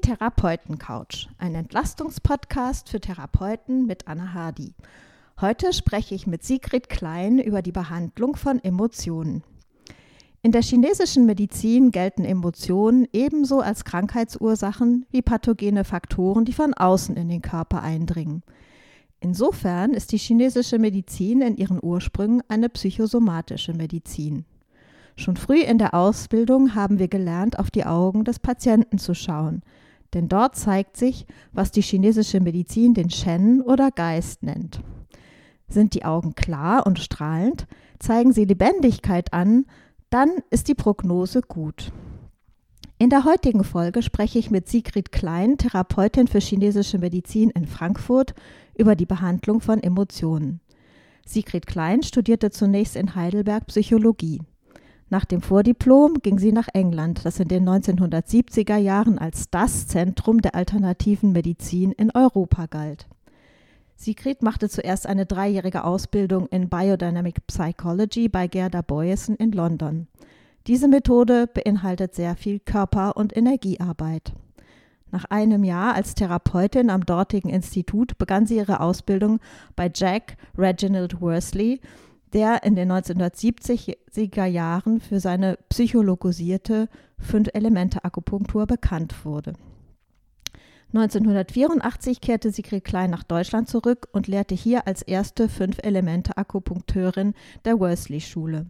Therapeutencouch, ein Entlastungspodcast für Therapeuten mit Anna Hardy. Heute spreche ich mit Sigrid Klein über die Behandlung von Emotionen. In der chinesischen Medizin gelten Emotionen ebenso als Krankheitsursachen wie pathogene Faktoren, die von außen in den Körper eindringen. Insofern ist die chinesische Medizin in ihren Ursprüngen eine psychosomatische Medizin. Schon früh in der Ausbildung haben wir gelernt, auf die Augen des Patienten zu schauen, denn dort zeigt sich, was die chinesische Medizin den Shen oder Geist nennt. Sind die Augen klar und strahlend, zeigen sie Lebendigkeit an, dann ist die Prognose gut. In der heutigen Folge spreche ich mit Sigrid Klein, Therapeutin für chinesische Medizin in Frankfurt, über die Behandlung von Emotionen. Sigrid Klein studierte zunächst in Heidelberg Psychologie. Nach dem Vordiplom ging sie nach England, das in den 1970er Jahren als das Zentrum der alternativen Medizin in Europa galt. Sigrid machte zuerst eine dreijährige Ausbildung in Biodynamic Psychology bei Gerda Boyesen in London. Diese Methode beinhaltet sehr viel Körper- und Energiearbeit. Nach einem Jahr als Therapeutin am dortigen Institut begann sie ihre Ausbildung bei Jack Reginald Worsley, der in den 1970er Jahren für seine psychologisierte Fünf-Elemente-Akupunktur bekannt wurde. 1984 kehrte Sigrid Klein nach Deutschland zurück und lehrte hier als erste Fünf-Elemente-Akupunkteurin der Worsley-Schule.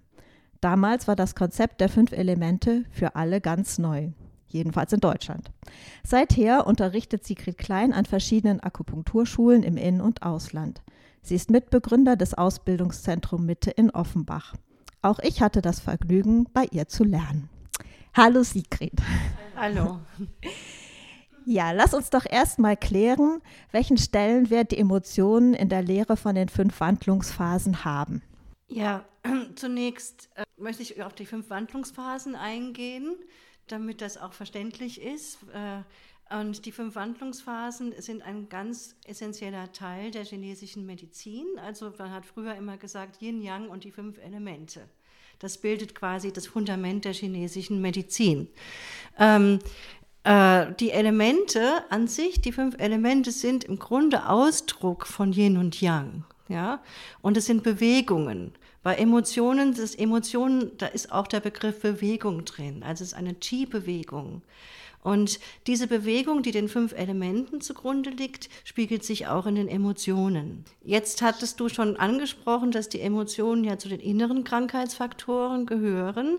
Damals war das Konzept der fünf Elemente für alle ganz neu, jedenfalls in Deutschland. Seither unterrichtet Sigrid Klein an verschiedenen Akupunkturschulen im In- und Ausland. Sie ist Mitbegründer des Ausbildungszentrum Mitte in Offenbach. Auch ich hatte das Vergnügen, bei ihr zu lernen. Hallo Sigrid. Hallo. Ja, lass uns doch erstmal klären, welchen Stellenwert die Emotionen in der Lehre von den fünf Wandlungsphasen haben. Ja, zunächst äh, möchte ich auf die fünf Wandlungsphasen eingehen, damit das auch verständlich ist. Äh, und die fünf Wandlungsphasen sind ein ganz essentieller Teil der chinesischen Medizin. Also man hat früher immer gesagt Yin, Yang und die fünf Elemente. Das bildet quasi das Fundament der chinesischen Medizin. Ähm, äh, die Elemente an sich, die fünf Elemente sind im Grunde Ausdruck von Yin und Yang. Ja? Und es sind Bewegungen. Bei Emotionen, das Emotionen, da ist auch der Begriff Bewegung drin. Also es ist eine Qi-Bewegung. Und diese Bewegung, die den fünf Elementen zugrunde liegt, spiegelt sich auch in den Emotionen. Jetzt hattest du schon angesprochen, dass die Emotionen ja zu den inneren Krankheitsfaktoren gehören.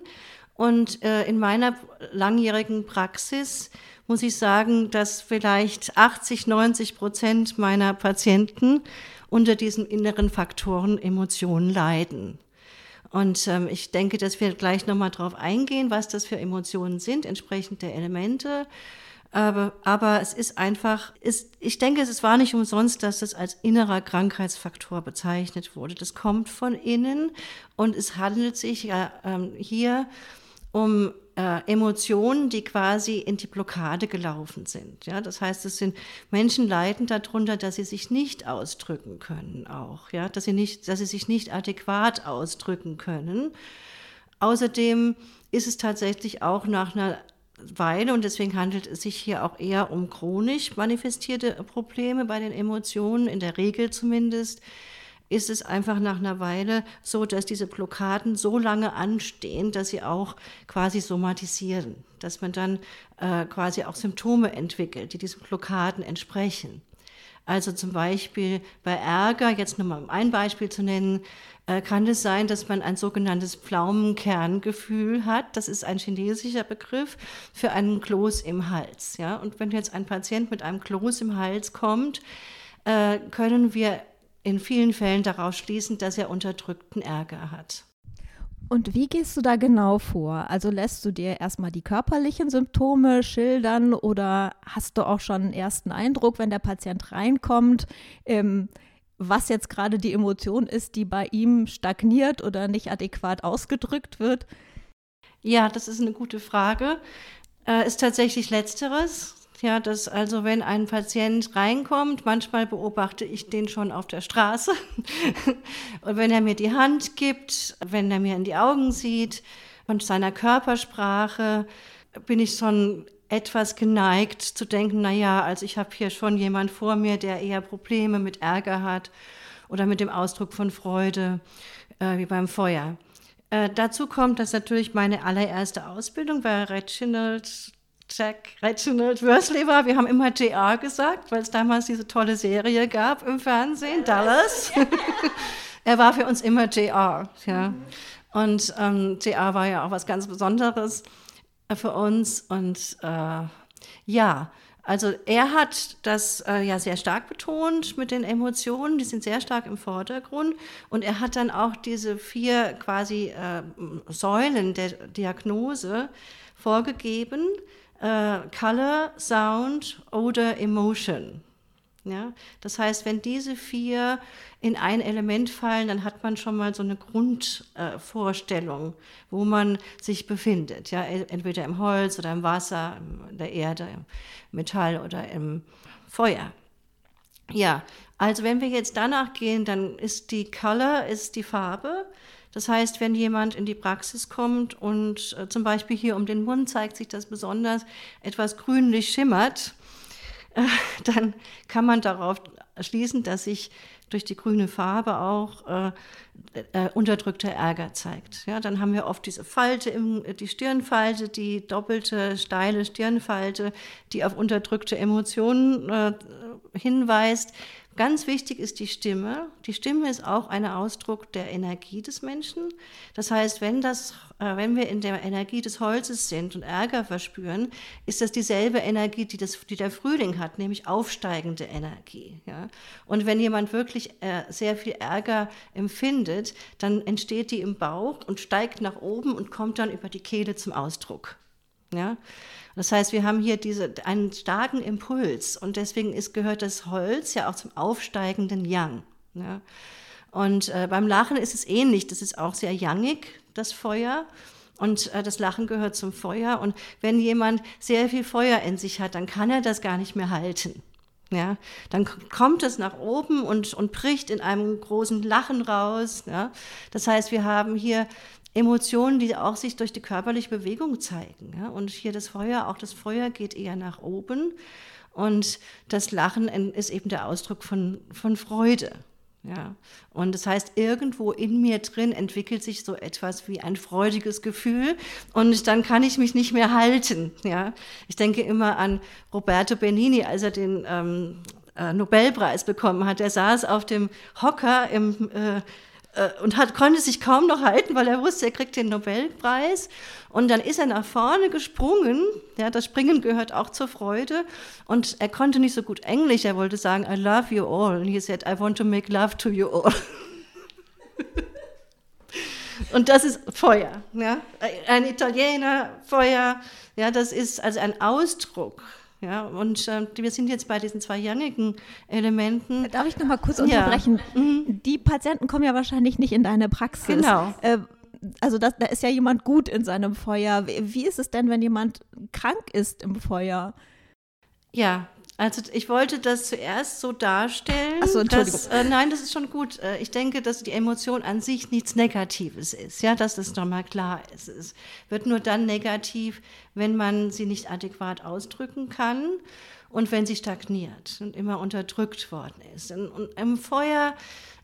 Und äh, in meiner langjährigen Praxis muss ich sagen, dass vielleicht 80, 90 Prozent meiner Patienten unter diesen inneren Faktoren Emotionen leiden. Und ähm, ich denke, dass wir gleich nochmal drauf eingehen, was das für Emotionen sind, entsprechend der Elemente. Aber, aber es ist einfach, ist, ich denke, es war nicht umsonst, dass das als innerer Krankheitsfaktor bezeichnet wurde. Das kommt von innen und es handelt sich ja ähm, hier um äh, Emotionen, die quasi in die Blockade gelaufen sind. Ja, das heißt, es sind Menschen leiden darunter, dass sie sich nicht ausdrücken können, auch ja, dass sie nicht, dass sie sich nicht adäquat ausdrücken können. Außerdem ist es tatsächlich auch nach einer Weile, und deswegen handelt es sich hier auch eher um chronisch manifestierte Probleme bei den Emotionen, in der Regel zumindest, ist es einfach nach einer Weile so, dass diese Blockaden so lange anstehen, dass sie auch quasi somatisieren, dass man dann äh, quasi auch Symptome entwickelt, die diesen Blockaden entsprechen. Also zum Beispiel bei Ärger, jetzt nochmal um ein Beispiel zu nennen, äh, kann es sein, dass man ein sogenanntes Pflaumenkerngefühl hat. Das ist ein chinesischer Begriff für einen Kloß im Hals. Ja? Und wenn jetzt ein Patient mit einem Kloß im Hals kommt, äh, können wir in vielen Fällen daraus schließen, dass er unterdrückten Ärger hat. Und wie gehst du da genau vor? Also lässt du dir erstmal die körperlichen Symptome schildern oder hast du auch schon einen ersten Eindruck, wenn der Patient reinkommt, ähm, was jetzt gerade die Emotion ist, die bei ihm stagniert oder nicht adäquat ausgedrückt wird? Ja, das ist eine gute Frage. Äh, ist tatsächlich letzteres. Ja, dass also wenn ein Patient reinkommt, manchmal beobachte ich den schon auf der Straße. und wenn er mir die Hand gibt, wenn er mir in die Augen sieht und seiner Körpersprache, bin ich schon etwas geneigt zu denken, naja, also ich habe hier schon jemand vor mir, der eher Probleme mit Ärger hat oder mit dem Ausdruck von Freude, äh, wie beim Feuer. Äh, dazu kommt, dass natürlich meine allererste Ausbildung bei Reginald Jack Reginald Worsley war. Wir haben immer JR gesagt, weil es damals diese tolle Serie gab im Fernsehen, Dallas. er war für uns immer JR. Ja. Und ähm, JR war ja auch was ganz Besonderes für uns. Und äh, ja, also er hat das äh, ja sehr stark betont mit den Emotionen, die sind sehr stark im Vordergrund. Und er hat dann auch diese vier quasi äh, Säulen der Diagnose vorgegeben. Äh, Color, Sound, Odor, Emotion. Ja, das heißt, wenn diese vier in ein Element fallen, dann hat man schon mal so eine Grundvorstellung, äh, wo man sich befindet. Ja, entweder im Holz oder im Wasser, in der Erde, im Metall oder im Feuer. Ja, also wenn wir jetzt danach gehen, dann ist die Color ist die Farbe. Das heißt, wenn jemand in die Praxis kommt und äh, zum Beispiel hier um den Mund zeigt sich das besonders etwas grünlich schimmert, äh, dann kann man darauf schließen, dass sich durch die grüne Farbe auch äh, äh, unterdrückter Ärger zeigt. Ja, dann haben wir oft diese Falte, im, die Stirnfalte, die doppelte steile Stirnfalte, die auf unterdrückte Emotionen äh, hinweist. Ganz wichtig ist die Stimme. Die Stimme ist auch ein Ausdruck der Energie des Menschen. Das heißt, wenn, das, äh, wenn wir in der Energie des Holzes sind und Ärger verspüren, ist das dieselbe Energie, die, das, die der Frühling hat, nämlich aufsteigende Energie. Ja? Und wenn jemand wirklich äh, sehr viel Ärger empfindet, dann entsteht die im Bauch und steigt nach oben und kommt dann über die Kehle zum Ausdruck. Ja? Das heißt, wir haben hier diese, einen starken Impuls und deswegen ist, gehört das Holz ja auch zum aufsteigenden Yang. Ja? Und äh, beim Lachen ist es ähnlich, das ist auch sehr yangig, das Feuer. Und äh, das Lachen gehört zum Feuer. Und wenn jemand sehr viel Feuer in sich hat, dann kann er das gar nicht mehr halten. Ja, dann kommt es nach oben und, und bricht in einem großen Lachen raus. Ja. Das heißt, wir haben hier Emotionen, die auch sich durch die körperliche Bewegung zeigen. Ja? Und hier das Feuer, auch das Feuer geht eher nach oben. Und das Lachen ist eben der Ausdruck von, von Freude. Ja, und das heißt, irgendwo in mir drin entwickelt sich so etwas wie ein freudiges Gefühl und dann kann ich mich nicht mehr halten. Ja, ich denke immer an Roberto Benini, als er den ähm, äh, Nobelpreis bekommen hat. Er saß auf dem Hocker im äh, und hat, konnte sich kaum noch halten, weil er wusste, er kriegt den Nobelpreis. Und dann ist er nach vorne gesprungen. Ja, das Springen gehört auch zur Freude. Und er konnte nicht so gut Englisch. Er wollte sagen, I love you all. Und he said, I want to make love to you all. Und das ist Feuer. Ja? Ein Italiener, Feuer. Ja, das ist also ein Ausdruck ja, und äh, wir sind jetzt bei diesen zwei yangigen Elementen. Darf ich noch mal kurz unterbrechen? Ja. Mhm. Die Patienten kommen ja wahrscheinlich nicht in deine Praxis. Genau. Äh, also das, da ist ja jemand gut in seinem Feuer. Wie, wie ist es denn, wenn jemand krank ist im Feuer? Ja, also ich wollte das zuerst so darstellen. Ach so, Entschuldigung. Dass, äh, nein, das ist schon gut. Äh, ich denke, dass die Emotion an sich nichts Negatives ist. Ja, dass das nochmal klar ist. Es wird nur dann negativ, wenn man sie nicht adäquat ausdrücken kann und wenn sie stagniert und immer unterdrückt worden ist. Und, und im Feuer,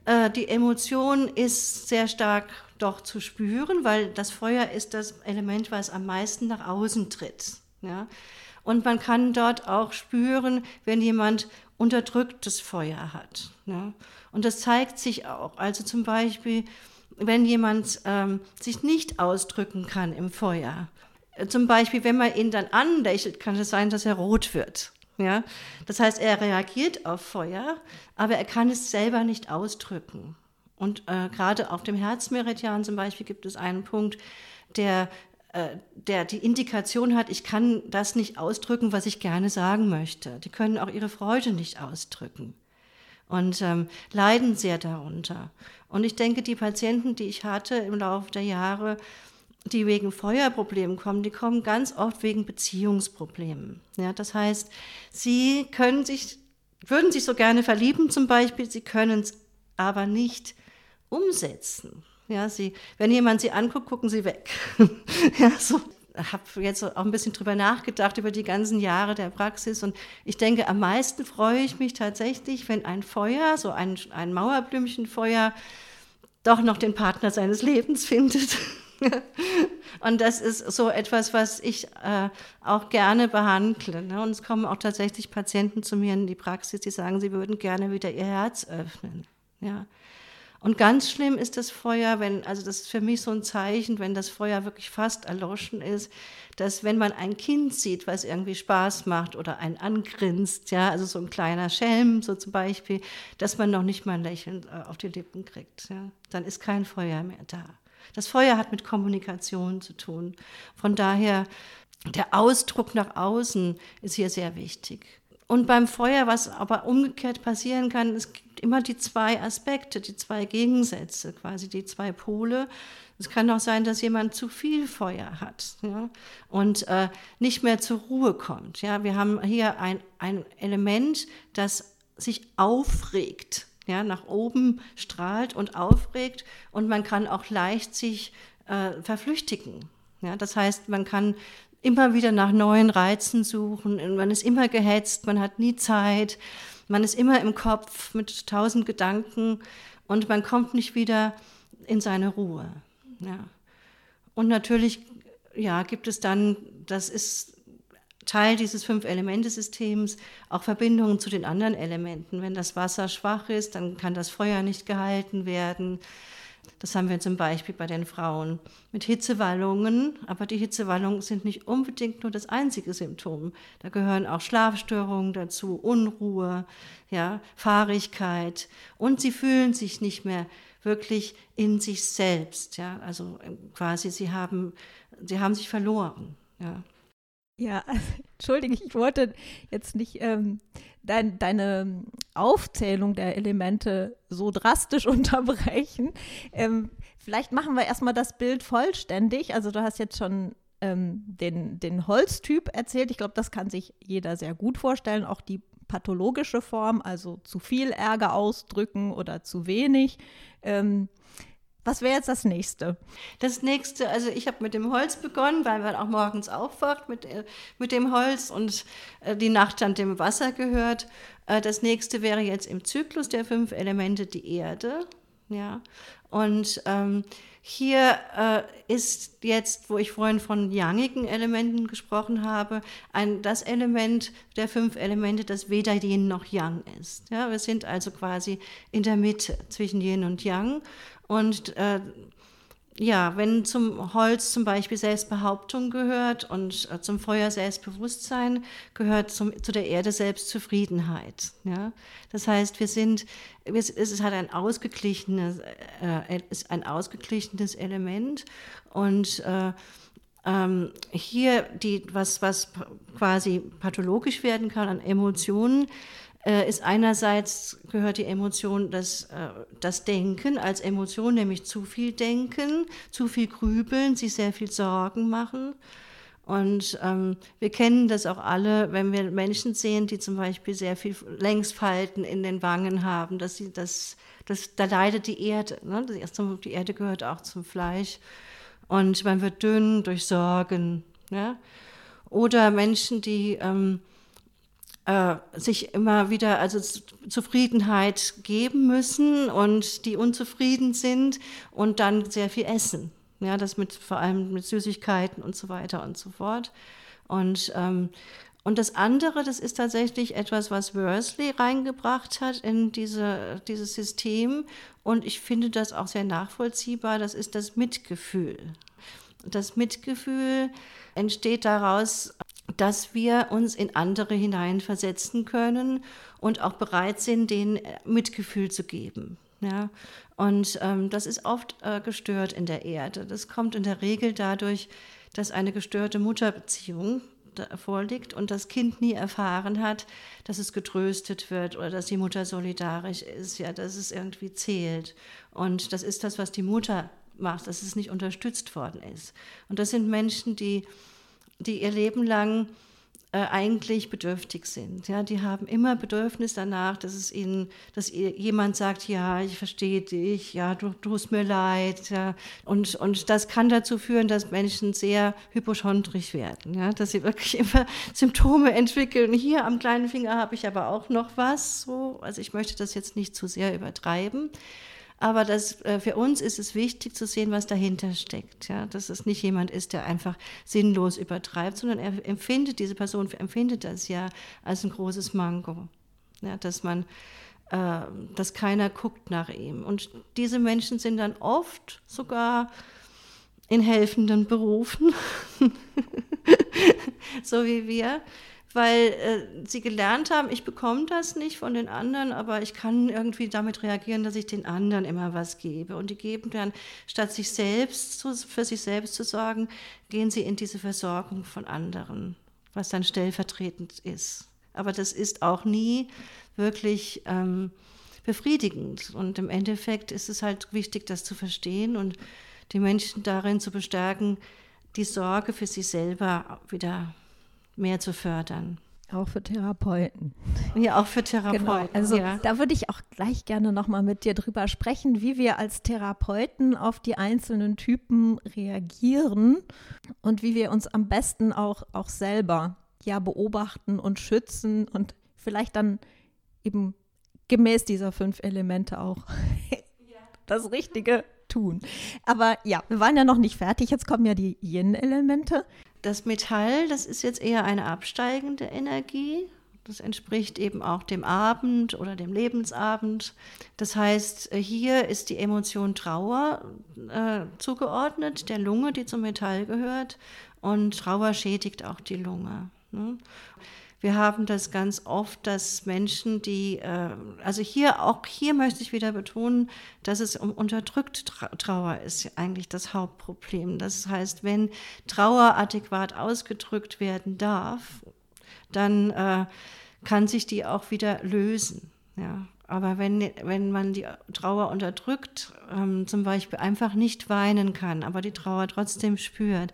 äh, die Emotion ist sehr stark doch zu spüren, weil das Feuer ist das Element, was am meisten nach außen tritt. Ja. Und man kann dort auch spüren, wenn jemand unterdrücktes Feuer hat. Ne? Und das zeigt sich auch. Also zum Beispiel, wenn jemand ähm, sich nicht ausdrücken kann im Feuer. Zum Beispiel, wenn man ihn dann anlächelt, kann es sein, dass er rot wird. Ja? Das heißt, er reagiert auf Feuer, aber er kann es selber nicht ausdrücken. Und äh, gerade auf dem Herzmeridian zum Beispiel gibt es einen Punkt, der der die Indikation hat, ich kann das nicht ausdrücken, was ich gerne sagen möchte. Die können auch ihre Freude nicht ausdrücken und ähm, leiden sehr darunter. Und ich denke, die Patienten, die ich hatte im Laufe der Jahre, die wegen Feuerproblemen kommen, die kommen ganz oft wegen Beziehungsproblemen. Ja, das heißt, sie können sich, würden sich so gerne verlieben zum Beispiel, sie können es aber nicht umsetzen. Ja, sie, wenn jemand sie anguckt, gucken sie weg. ja, so. habe jetzt auch ein bisschen drüber nachgedacht, über die ganzen Jahre der Praxis. Und ich denke, am meisten freue ich mich tatsächlich, wenn ein Feuer, so ein, ein Mauerblümchenfeuer, doch noch den Partner seines Lebens findet. und das ist so etwas, was ich äh, auch gerne behandle. Ne? Und es kommen auch tatsächlich Patienten zu mir in die Praxis, die sagen, sie würden gerne wieder ihr Herz öffnen. Ja. Und ganz schlimm ist das Feuer, wenn, also das ist für mich so ein Zeichen, wenn das Feuer wirklich fast erloschen ist, dass wenn man ein Kind sieht, was irgendwie Spaß macht oder einen angrinst, ja, also so ein kleiner Schelm, so zum Beispiel, dass man noch nicht mal ein Lächeln äh, auf die Lippen kriegt, ja, dann ist kein Feuer mehr da. Das Feuer hat mit Kommunikation zu tun. Von daher, der Ausdruck nach außen ist hier sehr wichtig. Und beim Feuer, was aber umgekehrt passieren kann, es gibt immer die zwei Aspekte, die zwei Gegensätze, quasi die zwei Pole. Es kann auch sein, dass jemand zu viel Feuer hat ja, und äh, nicht mehr zur Ruhe kommt. Ja. Wir haben hier ein, ein Element, das sich aufregt, ja, nach oben strahlt und aufregt und man kann auch leicht sich äh, verflüchtigen. Ja. Das heißt, man kann immer wieder nach neuen Reizen suchen. Man ist immer gehetzt, man hat nie Zeit, man ist immer im Kopf mit tausend Gedanken und man kommt nicht wieder in seine Ruhe. Ja. Und natürlich ja, gibt es dann, das ist Teil dieses Fünf-Elemente-Systems, auch Verbindungen zu den anderen Elementen. Wenn das Wasser schwach ist, dann kann das Feuer nicht gehalten werden. Das haben wir zum Beispiel bei den Frauen mit Hitzewallungen, aber die Hitzewallungen sind nicht unbedingt nur das einzige Symptom. Da gehören auch Schlafstörungen dazu, Unruhe, ja, Fahrigkeit und sie fühlen sich nicht mehr wirklich in sich selbst, ja, also quasi sie haben, sie haben sich verloren, ja. Ja, entschuldige, ich wollte jetzt nicht ähm, dein, deine Aufzählung der Elemente so drastisch unterbrechen. Ähm, vielleicht machen wir erstmal das Bild vollständig. Also du hast jetzt schon ähm, den, den Holztyp erzählt. Ich glaube, das kann sich jeder sehr gut vorstellen. Auch die pathologische Form, also zu viel Ärger ausdrücken oder zu wenig. Ähm, was wäre jetzt das nächste? Das nächste, also ich habe mit dem Holz begonnen, weil man auch morgens aufwacht mit, äh, mit dem Holz und äh, die Nacht dann dem Wasser gehört. Äh, das nächste wäre jetzt im Zyklus der fünf Elemente die Erde. Ja. Und ähm, hier äh, ist jetzt, wo ich vorhin von yangigen Elementen gesprochen habe, ein, das Element der fünf Elemente, das weder Yin noch Yang ist. Ja, wir sind also quasi in der Mitte zwischen Yin und Yang. Und äh, ja, wenn zum Holz zum Beispiel Selbstbehauptung gehört und äh, zum Feuer Selbstbewusstsein, gehört zum, zu der Erde Selbstzufriedenheit. Ja? Das heißt, wir sind, es ist halt ein ausgeglichenes, äh, ist ein ausgeglichenes Element und äh, ähm, hier die, was, was quasi pathologisch werden kann an Emotionen, äh, ist einerseits gehört die Emotion das, äh, das Denken als Emotion, nämlich zu viel Denken, zu viel Grübeln, sich sehr viel Sorgen machen. Und ähm, wir kennen das auch alle, wenn wir Menschen sehen, die zum Beispiel sehr viel Längsfalten in den Wangen haben, dass sie das, das, da leidet die Erde. Ne? Die Erde gehört auch zum Fleisch. Und man wird dünn durch Sorgen. Ja? Oder Menschen, die ähm, äh, sich immer wieder also Zufriedenheit geben müssen und die unzufrieden sind und dann sehr viel essen. Ja, das mit vor allem mit Süßigkeiten und so weiter und so fort. Und, ähm, und das andere, das ist tatsächlich etwas, was Worsley reingebracht hat in diese, dieses System. Und ich finde das auch sehr nachvollziehbar. Das ist das Mitgefühl. Das Mitgefühl entsteht daraus, dass wir uns in andere hineinversetzen können und auch bereit sind, denen äh, Mitgefühl zu geben. Ja? Und ähm, das ist oft äh, gestört in der Erde. Das kommt in der Regel dadurch, dass eine gestörte Mutterbeziehung vorliegt und das Kind nie erfahren hat, dass es getröstet wird oder dass die Mutter solidarisch ist, ja, dass es irgendwie zählt. Und das ist das, was die Mutter macht, dass es nicht unterstützt worden ist. Und das sind Menschen, die die ihr Leben lang äh, eigentlich bedürftig sind. Ja, die haben immer Bedürfnis danach, dass es ihnen, dass jemand sagt, ja, ich verstehe dich, ja, du tust mir leid, ja, und, und das kann dazu führen, dass Menschen sehr hypochondrisch werden, ja, dass sie wirklich immer Symptome entwickeln. Hier am kleinen Finger habe ich aber auch noch was, so, also ich möchte das jetzt nicht zu sehr übertreiben. Aber das, äh, für uns ist es wichtig zu sehen, was dahinter steckt. Ja? Dass es nicht jemand ist, der einfach sinnlos übertreibt, sondern er empfindet, diese Person empfindet das ja als ein großes Mango. Ja? Dass man, äh, dass keiner guckt nach ihm. Und diese Menschen sind dann oft sogar in helfenden Berufen, so wie wir weil äh, sie gelernt haben, ich bekomme das nicht von den anderen, aber ich kann irgendwie damit reagieren, dass ich den anderen immer was gebe. Und die geben dann, statt sich selbst zu, für sich selbst zu sorgen, gehen sie in diese Versorgung von anderen, was dann stellvertretend ist. Aber das ist auch nie wirklich ähm, befriedigend. Und im Endeffekt ist es halt wichtig, das zu verstehen und die Menschen darin zu bestärken, die Sorge für sich selber wieder mehr zu fördern. Auch für Therapeuten. Ja, auch für Therapeuten. Genau. Also ja. da würde ich auch gleich gerne nochmal mit dir drüber sprechen, wie wir als Therapeuten auf die einzelnen Typen reagieren und wie wir uns am besten auch, auch selber ja beobachten und schützen und vielleicht dann eben gemäß dieser fünf Elemente auch das Richtige tun. Aber ja, wir waren ja noch nicht fertig. Jetzt kommen ja die Yin-Elemente. Das Metall, das ist jetzt eher eine absteigende Energie. Das entspricht eben auch dem Abend oder dem Lebensabend. Das heißt, hier ist die Emotion Trauer äh, zugeordnet, der Lunge, die zum Metall gehört. Und Trauer schädigt auch die Lunge. Ne? Wir haben das ganz oft, dass Menschen, die, äh, also hier, auch hier möchte ich wieder betonen, dass es um unterdrückte Trauer ist eigentlich das Hauptproblem. Das heißt, wenn Trauer adäquat ausgedrückt werden darf, dann äh, kann sich die auch wieder lösen. Ja. Aber wenn, wenn man die Trauer unterdrückt, ähm, zum Beispiel einfach nicht weinen kann, aber die Trauer trotzdem spürt,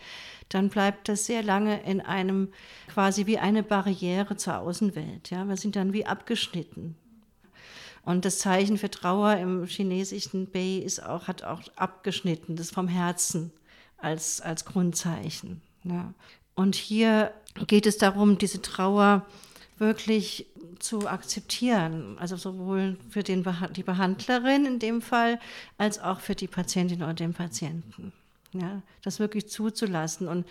dann bleibt das sehr lange in einem quasi wie eine Barriere zur Außenwelt. Ja? Wir sind dann wie abgeschnitten. Und das Zeichen für Trauer im chinesischen Bei ist auch, hat auch abgeschnitten, das vom Herzen als, als Grundzeichen. Ja. Und hier geht es darum, diese Trauer wirklich zu akzeptieren, also sowohl für den, die Behandlerin in dem Fall als auch für die Patientin oder den Patienten. Ja, das wirklich zuzulassen und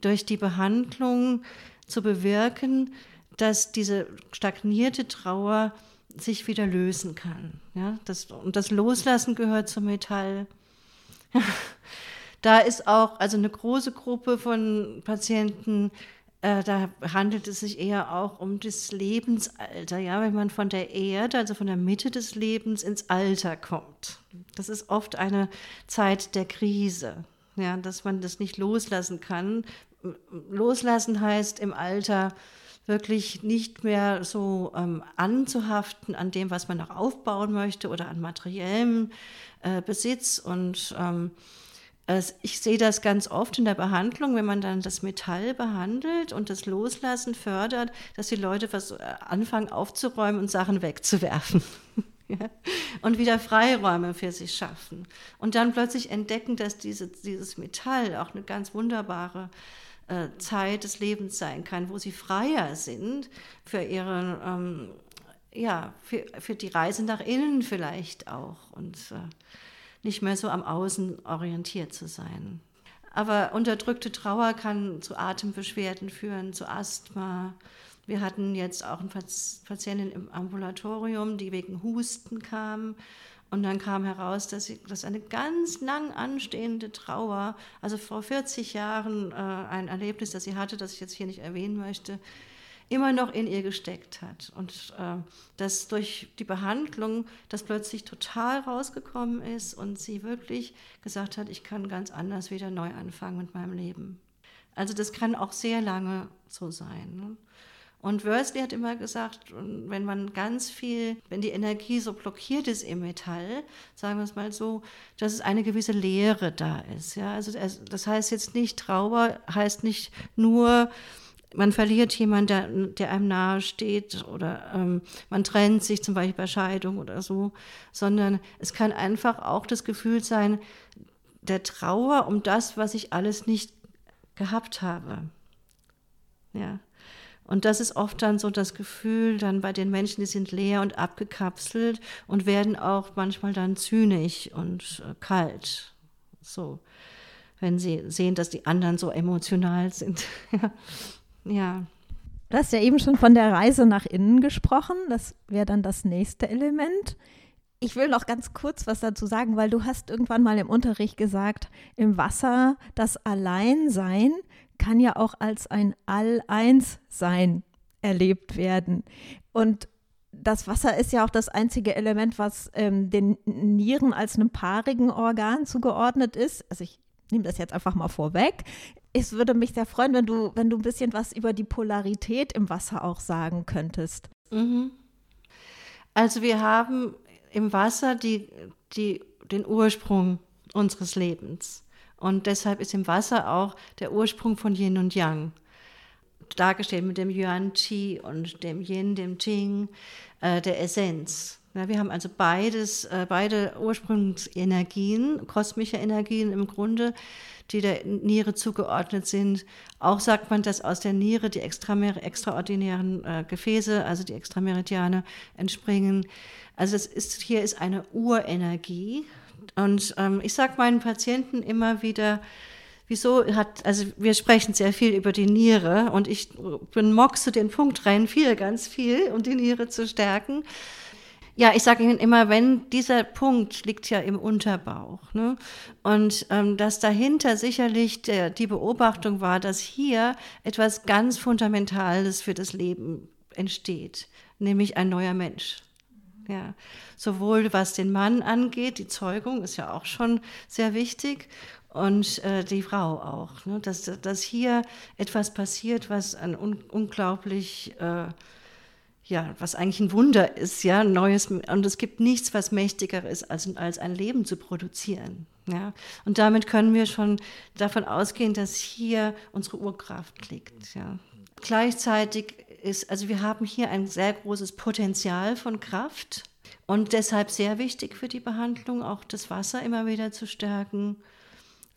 durch die Behandlung zu bewirken, dass diese stagnierte Trauer sich wieder lösen kann. Ja, das, und das Loslassen gehört zum Metall. da ist auch also eine große Gruppe von Patienten, da handelt es sich eher auch um das Lebensalter, ja, wenn man von der Erde, also von der Mitte des Lebens ins Alter kommt. Das ist oft eine Zeit der Krise, ja, dass man das nicht loslassen kann. Loslassen heißt im Alter wirklich nicht mehr so ähm, anzuhaften an dem, was man noch aufbauen möchte oder an materiellem äh, Besitz und ähm, ich sehe das ganz oft in der Behandlung, wenn man dann das Metall behandelt und das Loslassen fördert, dass die Leute äh, anfangen aufzuräumen und Sachen wegzuwerfen. Und wieder Freiräume für sich schaffen. Und dann plötzlich entdecken, dass diese, dieses Metall auch eine ganz wunderbare äh, Zeit des Lebens sein kann, wo sie freier sind für ihre, ähm, ja, für, für die Reise nach innen vielleicht auch. Und äh, nicht mehr so am Außen orientiert zu sein. Aber unterdrückte Trauer kann zu Atembeschwerden führen, zu Asthma. Wir hatten jetzt auch eine Patientin im Ambulatorium, die wegen Husten kam. Und dann kam heraus, dass, sie, dass eine ganz lang anstehende Trauer, also vor 40 Jahren äh, ein Erlebnis, das sie hatte, das ich jetzt hier nicht erwähnen möchte, immer noch in ihr gesteckt hat. Und äh, dass durch die Behandlung das plötzlich total rausgekommen ist und sie wirklich gesagt hat, ich kann ganz anders wieder neu anfangen mit meinem Leben. Also das kann auch sehr lange so sein. Ne? Und Worsley hat immer gesagt, wenn man ganz viel, wenn die Energie so blockiert ist im Metall, sagen wir es mal so, dass es eine gewisse Leere da ist. Ja? Also das heißt jetzt nicht, Trauer heißt nicht nur, man verliert jemanden, der, der einem nahe steht oder ähm, man trennt sich zum Beispiel bei Scheidung oder so, sondern es kann einfach auch das Gefühl sein, der Trauer um das, was ich alles nicht gehabt habe. Ja. Und das ist oft dann so das Gefühl dann bei den Menschen, die sind leer und abgekapselt und werden auch manchmal dann zynisch und äh, kalt. So, wenn sie sehen, dass die anderen so emotional sind. ja. Du hast ja eben schon von der Reise nach innen gesprochen. Das wäre dann das nächste Element. Ich will noch ganz kurz was dazu sagen, weil du hast irgendwann mal im Unterricht gesagt, im Wasser das Alleinsein kann ja auch als ein All-Eins-Sein erlebt werden. Und das Wasser ist ja auch das einzige Element, was ähm, den Nieren als einem paarigen Organ zugeordnet ist. Also ich nehme das jetzt einfach mal vorweg. Es würde mich sehr freuen, wenn du, wenn du ein bisschen was über die Polarität im Wasser auch sagen könntest. Mhm. Also wir haben im Wasser die, die, den Ursprung unseres Lebens. Und deshalb ist im Wasser auch der Ursprung von Yin und Yang dargestellt mit dem Yuan Qi und dem Yin, dem Qing, äh, der Essenz. Ja, wir haben also beides, äh, beide Ursprungsenergien, kosmische Energien im Grunde, die der Niere zugeordnet sind. Auch sagt man, dass aus der Niere die extraordinären äh, Gefäße, also die Extrameridiane, entspringen. Also es ist, hier ist eine Urenergie, und ähm, ich sage meinen Patienten immer wieder, wieso hat, also wir sprechen sehr viel über die Niere und ich bin zu den Punkt rein, viel, ganz viel, um die Niere zu stärken. Ja, ich sage Ihnen immer, wenn dieser Punkt liegt ja im Unterbauch. Ne? Und ähm, dass dahinter sicherlich der, die Beobachtung war, dass hier etwas ganz Fundamentales für das Leben entsteht, nämlich ein neuer Mensch. Ja, sowohl was den Mann angeht, die Zeugung ist ja auch schon sehr wichtig, und äh, die Frau auch. Ne? Dass, dass hier etwas passiert, was ein un unglaublich, äh, ja, was eigentlich ein Wunder ist, ja, Neues. Und es gibt nichts, was mächtiger ist, als, als ein Leben zu produzieren. Ja? Und damit können wir schon davon ausgehen, dass hier unsere Urkraft liegt. Ja? Gleichzeitig ist, also wir haben hier ein sehr großes Potenzial von Kraft und deshalb sehr wichtig für die Behandlung, auch das Wasser immer wieder zu stärken.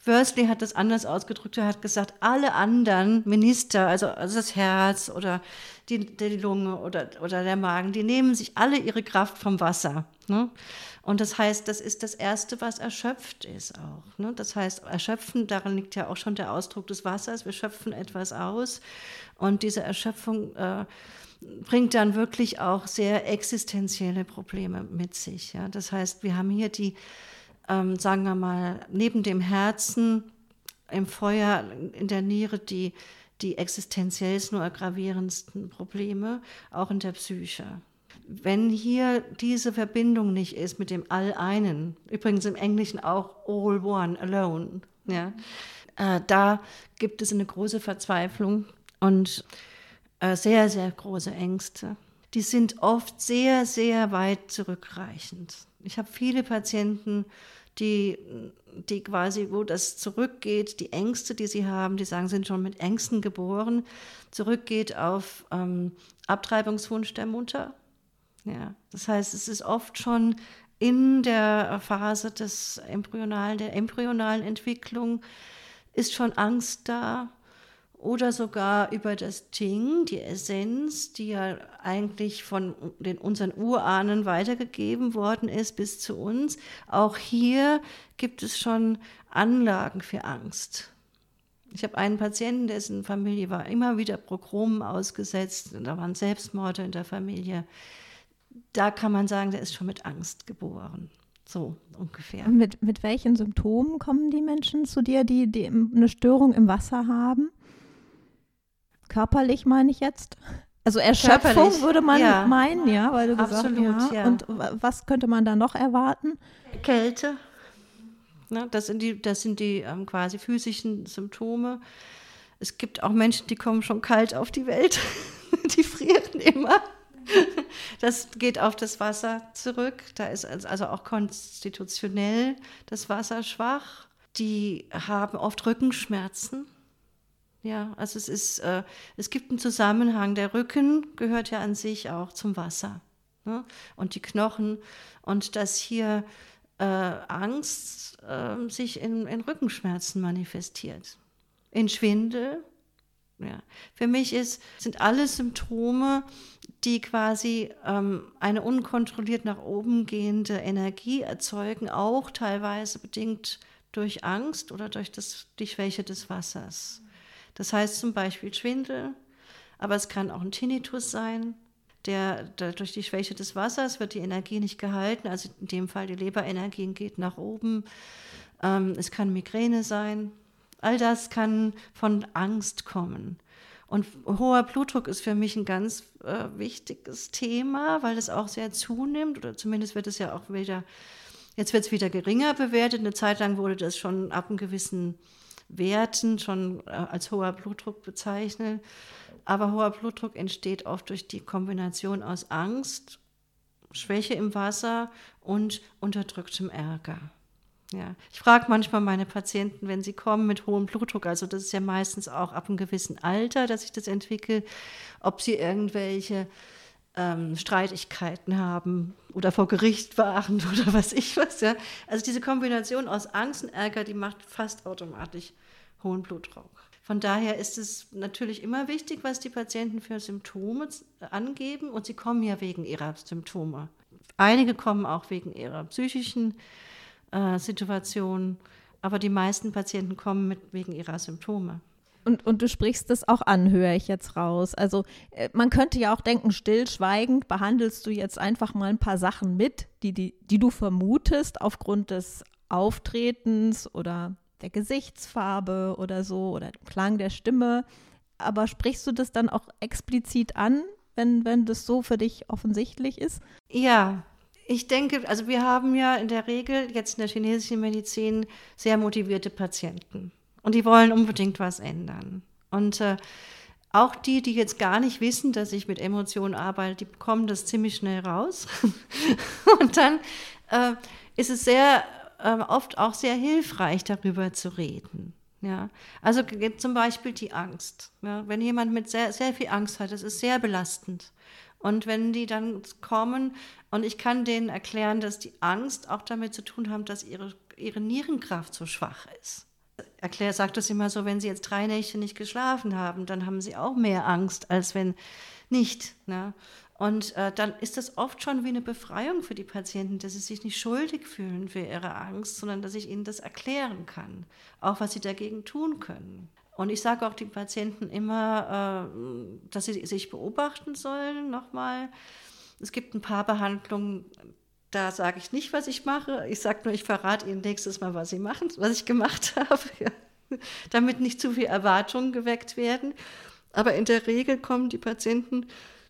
Worsley hat das anders ausgedrückt. Er hat gesagt, alle anderen Minister, also, also das Herz oder die, die Lunge oder, oder der Magen, die nehmen sich alle ihre Kraft vom Wasser. Ne? Und das heißt, das ist das Erste, was erschöpft ist auch. Ne? Das heißt, erschöpfen, darin liegt ja auch schon der Ausdruck des Wassers. Wir schöpfen etwas aus und diese Erschöpfung äh, bringt dann wirklich auch sehr existenzielle Probleme mit sich. Ja? Das heißt, wir haben hier die, ähm, sagen wir mal, neben dem Herzen im Feuer in der Niere die, die existenziell nur gravierendsten Probleme, auch in der Psyche. Wenn hier diese Verbindung nicht ist mit dem All-Einen, übrigens im Englischen auch All One, Alone, ja, äh, da gibt es eine große Verzweiflung und äh, sehr, sehr große Ängste. Die sind oft sehr, sehr weit zurückreichend. Ich habe viele Patienten, die, die quasi, wo das zurückgeht, die Ängste, die sie haben, die sagen, sind schon mit Ängsten geboren, zurückgeht auf ähm, Abtreibungswunsch der Mutter. Ja, das heißt, es ist oft schon in der Phase des embryonalen, der embryonalen Entwicklung ist schon Angst da, oder sogar über das Ting, die Essenz, die ja eigentlich von den, unseren Urahnen weitergegeben worden ist bis zu uns. Auch hier gibt es schon Anlagen für Angst. Ich habe einen Patienten, dessen Familie war immer wieder Progromen ausgesetzt, da waren Selbstmorde in der Familie. Da kann man sagen, der ist schon mit Angst geboren. So ungefähr. Mit, mit welchen Symptomen kommen die Menschen zu dir, die, die eine Störung im Wasser haben? Körperlich meine ich jetzt. Also Erschöpfung Körperlich, würde man ja. meinen, ja, weil du Absolut, gesagt hast. Ja. Und was könnte man da noch erwarten? Kälte. Ne, das sind die, das sind die ähm, quasi physischen Symptome. Es gibt auch Menschen, die kommen schon kalt auf die Welt. die frieren immer. Das geht auf das Wasser zurück. Da ist also auch konstitutionell das Wasser schwach. Die haben oft Rückenschmerzen Ja, also es ist, äh, es gibt einen Zusammenhang. Der Rücken gehört ja an sich auch zum Wasser. Ne? Und die Knochen. Und dass hier äh, Angst äh, sich in, in Rückenschmerzen manifestiert. In Schwindel. Ja. Für mich ist, sind alle Symptome, die quasi ähm, eine unkontrolliert nach oben gehende Energie erzeugen, auch teilweise bedingt durch Angst oder durch das, die Schwäche des Wassers. Das heißt zum Beispiel Schwindel, aber es kann auch ein Tinnitus sein. Der, der, durch die Schwäche des Wassers wird die Energie nicht gehalten, also in dem Fall die Leberenergie geht nach oben. Ähm, es kann Migräne sein. All das kann von Angst kommen. Und hoher Blutdruck ist für mich ein ganz äh, wichtiges Thema, weil es auch sehr zunimmt, oder zumindest wird es ja auch wieder, jetzt wird es wieder geringer bewertet. Eine Zeit lang wurde das schon ab einem gewissen Werten schon äh, als hoher Blutdruck bezeichnet. Aber hoher Blutdruck entsteht oft durch die Kombination aus Angst, Schwäche im Wasser und unterdrücktem Ärger. Ja, ich frage manchmal meine Patienten, wenn sie kommen mit hohem Blutdruck, also das ist ja meistens auch ab einem gewissen Alter, dass sich das entwickelt, ob sie irgendwelche ähm, Streitigkeiten haben oder vor Gericht waren oder was ich was. Ja. Also diese Kombination aus Angst und Ärger, die macht fast automatisch hohen Blutdruck. Von daher ist es natürlich immer wichtig, was die Patienten für Symptome angeben und sie kommen ja wegen ihrer Symptome. Einige kommen auch wegen ihrer psychischen äh, Situation. Aber die meisten Patienten kommen mit, wegen ihrer Symptome. Und, und du sprichst das auch an, höre ich jetzt raus. Also äh, man könnte ja auch denken, stillschweigend behandelst du jetzt einfach mal ein paar Sachen mit, die, die, die du vermutest aufgrund des Auftretens oder der Gesichtsfarbe oder so oder dem Klang der Stimme. Aber sprichst du das dann auch explizit an, wenn, wenn das so für dich offensichtlich ist? Ja, ich denke, also wir haben ja in der Regel jetzt in der chinesischen Medizin sehr motivierte Patienten und die wollen unbedingt was ändern. Und äh, auch die, die jetzt gar nicht wissen, dass ich mit Emotionen arbeite, die bekommen das ziemlich schnell raus. und dann äh, ist es sehr äh, oft auch sehr hilfreich, darüber zu reden. Ja, also zum Beispiel die Angst. Ja, wenn jemand mit sehr, sehr viel Angst hat, das ist sehr belastend. Und wenn die dann kommen und ich kann denen erklären, dass die Angst auch damit zu tun hat, dass ihre, ihre Nierenkraft so schwach ist. Erklär, sagt das immer so, wenn sie jetzt drei Nächte nicht geschlafen haben, dann haben sie auch mehr Angst, als wenn nicht. Ne? Und äh, dann ist das oft schon wie eine Befreiung für die Patienten, dass sie sich nicht schuldig fühlen für ihre Angst, sondern dass ich ihnen das erklären kann, auch was sie dagegen tun können. Und ich sage auch den Patienten immer, äh, dass sie sich beobachten sollen, nochmal. Es gibt ein paar Behandlungen, da sage ich nicht, was ich mache. Ich sage nur, ich verrate Ihnen nächstes Mal, was Sie machen, was ich gemacht habe, ja. damit nicht zu viel Erwartungen geweckt werden. Aber in der Regel kommen die Patienten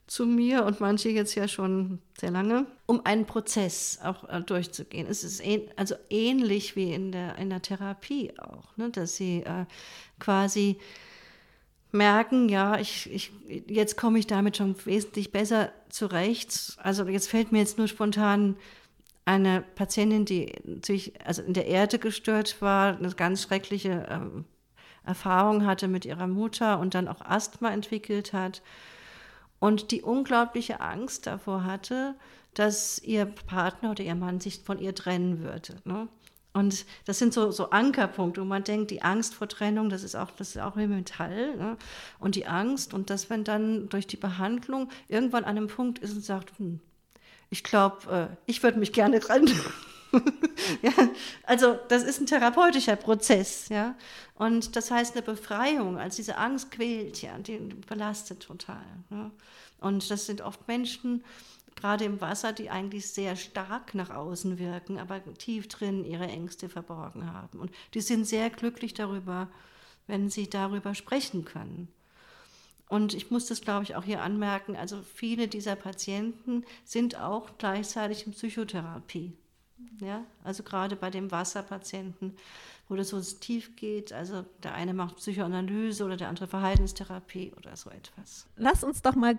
zu mir und manche jetzt ja schon sehr lange, um einen Prozess auch äh, durchzugehen. Es ist ähn, also ähnlich wie in der, in der Therapie auch, ne, dass sie äh, quasi merken, ja, ich, ich, jetzt komme ich damit schon wesentlich besser zurecht. Also jetzt fällt mir jetzt nur spontan eine Patientin, die sich also in der Erde gestört war, eine ganz schreckliche ähm, Erfahrung hatte mit ihrer Mutter und dann auch Asthma entwickelt hat und die unglaubliche Angst davor hatte, dass ihr Partner oder ihr Mann sich von ihr trennen würde. Ne? Und das sind so, so Ankerpunkte, wo man denkt, die Angst vor Trennung, das ist auch, das ist auch Metall. Ne? Und die Angst und dass man dann durch die Behandlung irgendwann an einem Punkt ist und sagt, hm, ich glaube, äh, ich würde mich gerne trennen. ja, also das ist ein therapeutischer Prozess, ja. Und das heißt eine Befreiung, als diese Angst quält, ja, die belastet total. Ja? Und das sind oft Menschen, gerade im Wasser, die eigentlich sehr stark nach außen wirken, aber tief drin ihre Ängste verborgen haben. Und die sind sehr glücklich darüber, wenn sie darüber sprechen können. Und ich muss das, glaube ich, auch hier anmerken, also viele dieser Patienten sind auch gleichzeitig in Psychotherapie. Ja, also gerade bei den Wasserpatienten, wo das so tief geht. Also der eine macht Psychoanalyse oder der andere Verhaltenstherapie oder so etwas. Lass uns doch mal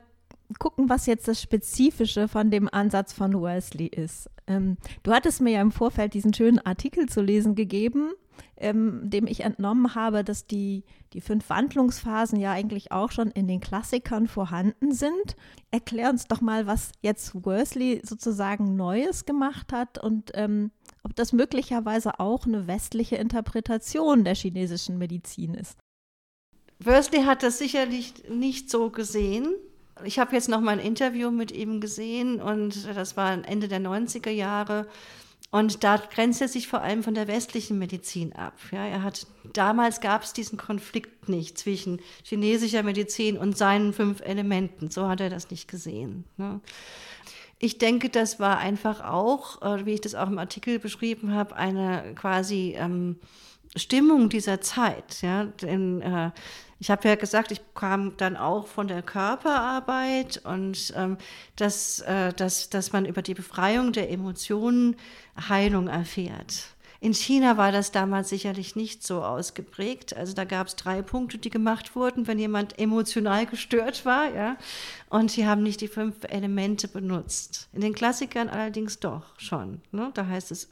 gucken, was jetzt das Spezifische von dem Ansatz von Wesley ist. Ähm, du hattest mir ja im Vorfeld diesen schönen Artikel zu lesen gegeben ähm, dem ich entnommen habe, dass die, die fünf Wandlungsphasen ja eigentlich auch schon in den Klassikern vorhanden sind. Erklär uns doch mal, was jetzt Worsley sozusagen Neues gemacht hat und ähm, ob das möglicherweise auch eine westliche Interpretation der chinesischen Medizin ist. Worsley hat das sicherlich nicht so gesehen. Ich habe jetzt noch mal ein Interview mit ihm gesehen und das war Ende der 90er Jahre. Und da grenzt er sich vor allem von der westlichen Medizin ab. Ja, er hat, damals gab es diesen Konflikt nicht zwischen chinesischer Medizin und seinen fünf Elementen. So hat er das nicht gesehen. Ne? Ich denke, das war einfach auch, äh, wie ich das auch im Artikel beschrieben habe, eine quasi ähm, Stimmung dieser Zeit. Ja? Denn äh, ich habe ja gesagt, ich kam dann auch von der Körperarbeit und ähm, dass, äh, dass, dass man über die Befreiung der Emotionen Heilung erfährt. In China war das damals sicherlich nicht so ausgeprägt. Also da gab es drei Punkte, die gemacht wurden, wenn jemand emotional gestört war, ja. Und sie haben nicht die fünf Elemente benutzt. In den Klassikern allerdings doch schon. Ne? Da heißt es,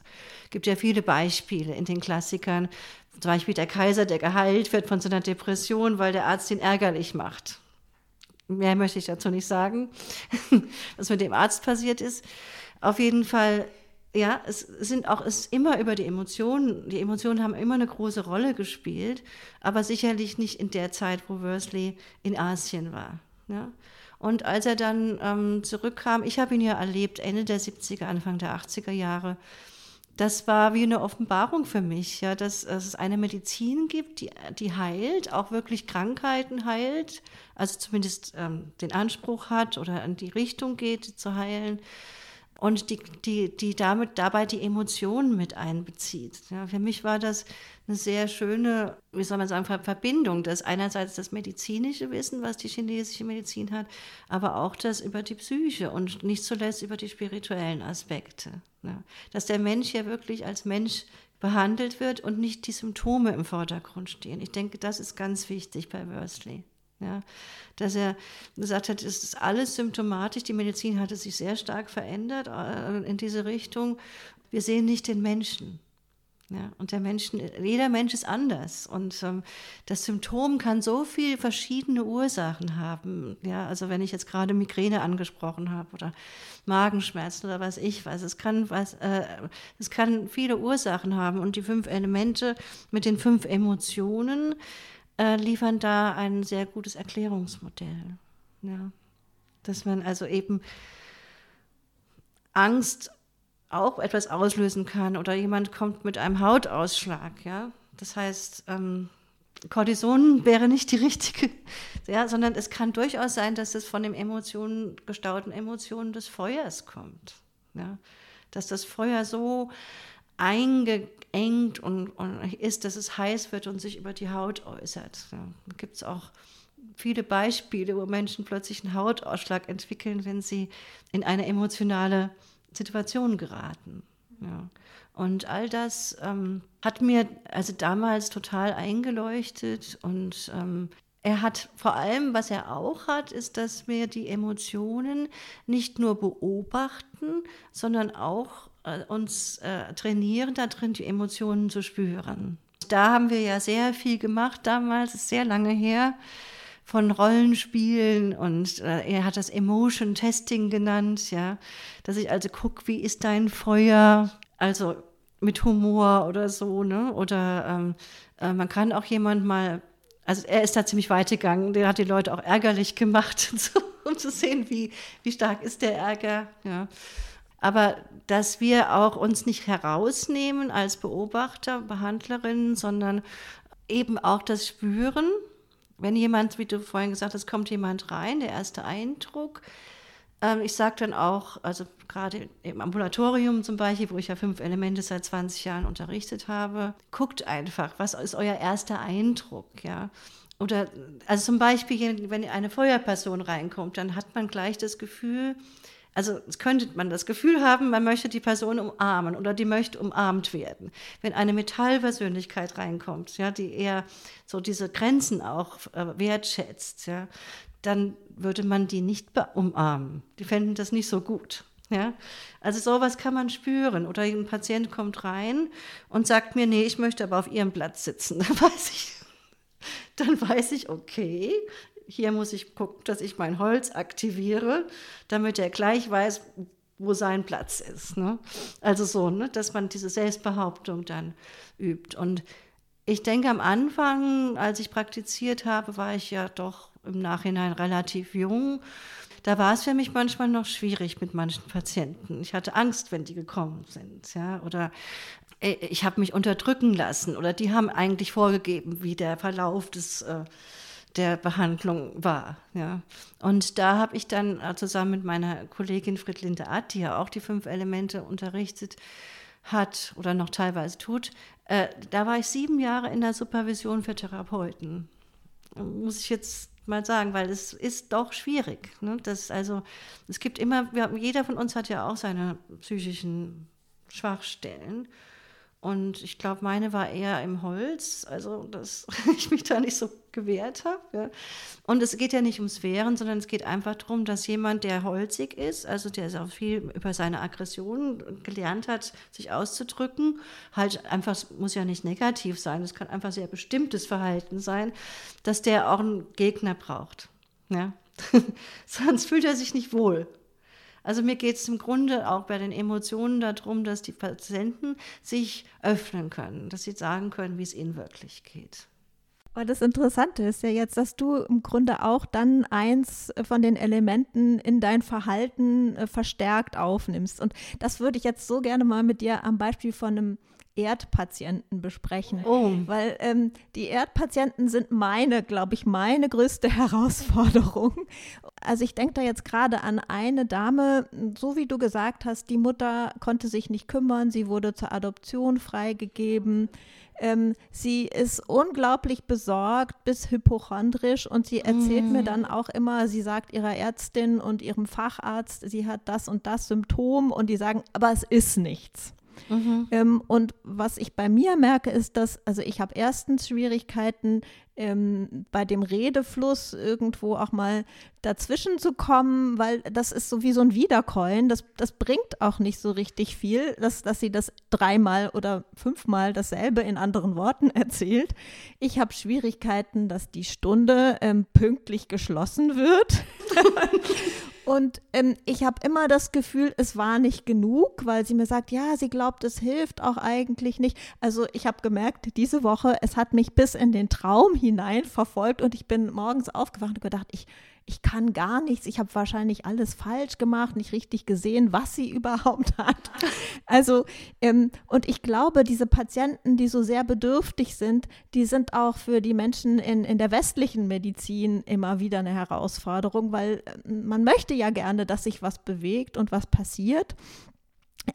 gibt ja viele Beispiele in den Klassikern. Zum Beispiel der Kaiser, der geheilt wird von seiner Depression, weil der Arzt ihn ärgerlich macht. Mehr möchte ich dazu nicht sagen, was mit dem Arzt passiert ist. Auf jeden Fall ja, es sind auch es immer über die Emotionen. Die Emotionen haben immer eine große Rolle gespielt, aber sicherlich nicht in der Zeit, wo Worsley in Asien war. Ja. Und als er dann ähm, zurückkam, ich habe ihn ja erlebt, Ende der 70er, Anfang der 80er Jahre, das war wie eine Offenbarung für mich, ja, dass, dass, es eine Medizin gibt, die, die heilt, auch wirklich Krankheiten heilt, also zumindest ähm, den Anspruch hat oder in die Richtung geht, zu heilen und die, die, die damit dabei die Emotionen mit einbezieht. Ja, für mich war das eine sehr schöne, wie soll man sagen, Verbindung, dass einerseits das medizinische Wissen, was die chinesische Medizin hat, aber auch das über die Psyche und nicht zuletzt über die spirituellen Aspekte. Ja, dass der Mensch ja wirklich als Mensch behandelt wird und nicht die Symptome im Vordergrund stehen. Ich denke, das ist ganz wichtig bei Worsley. Ja, dass er gesagt hat, es ist alles symptomatisch, die Medizin hatte sich sehr stark verändert äh, in diese Richtung. Wir sehen nicht den Menschen. Ja, und der Menschen, jeder Mensch ist anders. Und ähm, das Symptom kann so viele verschiedene Ursachen haben. Ja, also wenn ich jetzt gerade Migräne angesprochen habe oder Magenschmerzen oder was ich weiß, es kann, was, äh, es kann viele Ursachen haben. Und die fünf Elemente mit den fünf Emotionen, äh, liefern da ein sehr gutes Erklärungsmodell. Ja. Dass man also eben Angst auch etwas auslösen kann oder jemand kommt mit einem Hautausschlag. Ja? Das heißt, ähm, Cortison wäre nicht die richtige, ja, sondern es kann durchaus sein, dass es von den Emotionen, gestauten Emotionen des Feuers kommt. Ja? Dass das Feuer so eingeengt und, und, ist, dass es heiß wird und sich über die Haut äußert. Ja, da gibt es auch viele Beispiele, wo Menschen plötzlich einen Hautausschlag entwickeln, wenn sie in eine emotionale Situation geraten. Ja. Und all das ähm, hat mir also damals total eingeleuchtet und ähm, er hat vor allem, was er auch hat, ist, dass wir die Emotionen nicht nur beobachten, sondern auch uns äh, trainieren, darin die Emotionen zu spüren. Da haben wir ja sehr viel gemacht damals, ist sehr lange her, von Rollenspielen und äh, er hat das Emotion Testing genannt, ja, dass ich also gucke, wie ist dein Feuer, also mit Humor oder so, ne? Oder ähm, äh, man kann auch jemand mal, also er ist da ziemlich weit gegangen, der hat die Leute auch ärgerlich gemacht, um zu sehen, wie, wie stark ist der Ärger, ja. Aber dass wir auch uns nicht herausnehmen als Beobachter, Behandlerinnen, sondern eben auch das Spüren. Wenn jemand, wie du vorhin gesagt hast, kommt jemand rein, der erste Eindruck. Ähm, ich sage dann auch, also gerade im Ambulatorium zum Beispiel, wo ich ja fünf Elemente seit 20 Jahren unterrichtet habe, guckt einfach, was ist euer erster Eindruck, ja. Oder also zum Beispiel, wenn eine Feuerperson reinkommt, dann hat man gleich das Gefühl, also könnte man das Gefühl haben, man möchte die Person umarmen oder die möchte umarmt werden. Wenn eine Metallpersönlichkeit reinkommt, ja, die eher so diese Grenzen auch äh, wertschätzt, ja, dann würde man die nicht umarmen. Die fänden das nicht so gut. Ja, also sowas kann man spüren. Oder ein Patient kommt rein und sagt mir, nee, ich möchte aber auf Ihrem Platz sitzen. Dann weiß ich, dann weiß ich, okay, hier muss ich gucken, dass ich mein Holz aktiviere, damit er gleich weiß, wo sein Platz ist. Ne? Also so, ne? dass man diese Selbstbehauptung dann übt. Und ich denke, am Anfang, als ich praktiziert habe, war ich ja doch im Nachhinein relativ jung. Da war es für mich manchmal noch schwierig mit manchen Patienten. Ich hatte Angst, wenn die gekommen sind. Ja? Oder äh, ich habe mich unterdrücken lassen. Oder die haben eigentlich vorgegeben, wie der Verlauf des äh, der Behandlung war. Ja. Und da habe ich dann äh, zusammen mit meiner Kollegin Friedlinde Att, die ja auch die fünf Elemente unterrichtet hat oder noch teilweise tut, äh, da war ich sieben Jahre in der Supervision für Therapeuten. Muss ich jetzt mal sagen, weil es ist doch schwierig. Ne? Das also, es gibt immer, wir, jeder von uns hat ja auch seine psychischen Schwachstellen. Und ich glaube, meine war eher im Holz, also dass ich mich da nicht so gewehrt habe. Ja. Und es geht ja nicht ums Wehren, sondern es geht einfach darum, dass jemand, der holzig ist, also der auch viel über seine Aggressionen gelernt hat, sich auszudrücken, halt einfach, muss ja nicht negativ sein, es kann einfach sehr bestimmtes Verhalten sein, dass der auch einen Gegner braucht. Ja. Sonst fühlt er sich nicht wohl. Also mir geht es im Grunde auch bei den Emotionen darum, dass die Patienten sich öffnen können, dass sie sagen können, wie es ihnen wirklich geht. Aber das Interessante ist ja jetzt, dass du im Grunde auch dann eins von den Elementen in dein Verhalten äh, verstärkt aufnimmst. Und das würde ich jetzt so gerne mal mit dir am Beispiel von einem Erdpatienten besprechen. Oh. Weil ähm, die Erdpatienten sind meine, glaube ich, meine größte Herausforderung. Also ich denke da jetzt gerade an eine Dame, so wie du gesagt hast, die Mutter konnte sich nicht kümmern, sie wurde zur Adoption freigegeben. Ähm, sie ist unglaublich besorgt bis hypochondrisch und sie erzählt mm. mir dann auch immer, sie sagt ihrer Ärztin und ihrem Facharzt, sie hat das und das Symptom und die sagen, aber es ist nichts. Mhm. Ähm, und was ich bei mir merke, ist, dass, also ich habe erstens Schwierigkeiten, ähm, bei dem Redefluss irgendwo auch mal dazwischen zu kommen, weil das ist so wie so ein Wiederkäuen. Das, das bringt auch nicht so richtig viel, dass, dass sie das dreimal oder fünfmal dasselbe in anderen Worten erzählt. Ich habe Schwierigkeiten, dass die Stunde ähm, pünktlich geschlossen wird. Und ähm, ich habe immer das Gefühl, es war nicht genug, weil sie mir sagt, ja, sie glaubt, es hilft auch eigentlich nicht. Also ich habe gemerkt, diese Woche, es hat mich bis in den Traum hinein verfolgt und ich bin morgens aufgewacht und gedacht, ich, ich kann gar nichts, ich habe wahrscheinlich alles falsch gemacht, nicht richtig gesehen, was sie überhaupt hat. Also, ähm, und ich glaube, diese Patienten, die so sehr bedürftig sind, die sind auch für die Menschen in, in der westlichen Medizin immer wieder eine Herausforderung, weil äh, man möchte ja gerne, dass sich was bewegt und was passiert.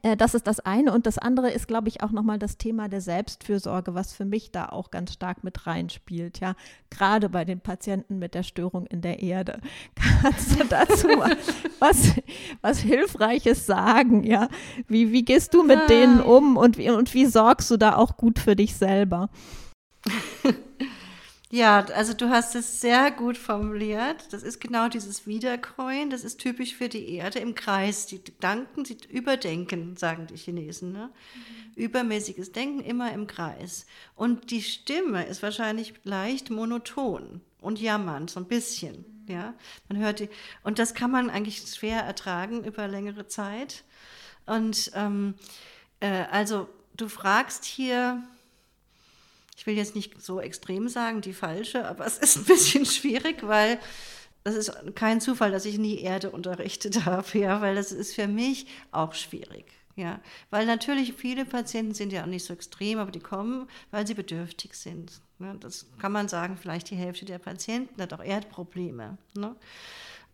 Äh, das ist das eine. Und das andere ist, glaube ich, auch nochmal das Thema der Selbstfürsorge, was für mich da auch ganz stark mit reinspielt. Ja, gerade bei den Patienten mit der Störung in der Erde. Kannst du dazu was, was Hilfreiches sagen? Ja, wie, wie gehst du mit ah. denen um und wie, und wie sorgst du da auch gut für dich selber? Ja, also du hast es sehr gut formuliert. Das ist genau dieses Wiederkäuen. Das ist typisch für die Erde im Kreis. Die Gedanken, sie überdenken, sagen die Chinesen. Ne? Mhm. Übermäßiges Denken immer im Kreis. Und die Stimme ist wahrscheinlich leicht monoton und jammernd, so ein bisschen. Mhm. Ja, man hört die. Und das kann man eigentlich schwer ertragen über längere Zeit. Und ähm, äh, also du fragst hier, ich will jetzt nicht so extrem sagen, die falsche, aber es ist ein bisschen schwierig, weil das ist kein Zufall, dass ich nie Erde unterrichtet habe, ja, weil das ist für mich auch schwierig. Ja, weil natürlich viele Patienten sind ja auch nicht so extrem, aber die kommen, weil sie bedürftig sind. Ne? Das kann man sagen, vielleicht die Hälfte der Patienten hat auch Erdprobleme. Ne?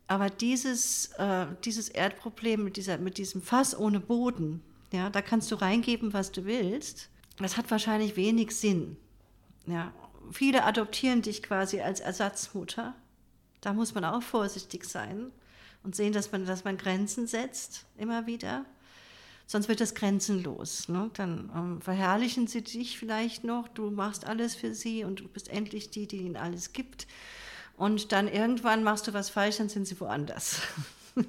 Aber dieses, äh, dieses Erdproblem mit, dieser, mit diesem Fass ohne Boden, ja, da kannst du reingeben, was du willst. Das hat wahrscheinlich wenig Sinn. Ja, viele adoptieren dich quasi als Ersatzmutter. Da muss man auch vorsichtig sein und sehen, dass man, dass man Grenzen setzt, immer wieder. Sonst wird das grenzenlos. Ne? Dann ähm, verherrlichen sie dich vielleicht noch, du machst alles für sie und du bist endlich die, die ihnen alles gibt. Und dann irgendwann machst du was falsch, dann sind sie woanders.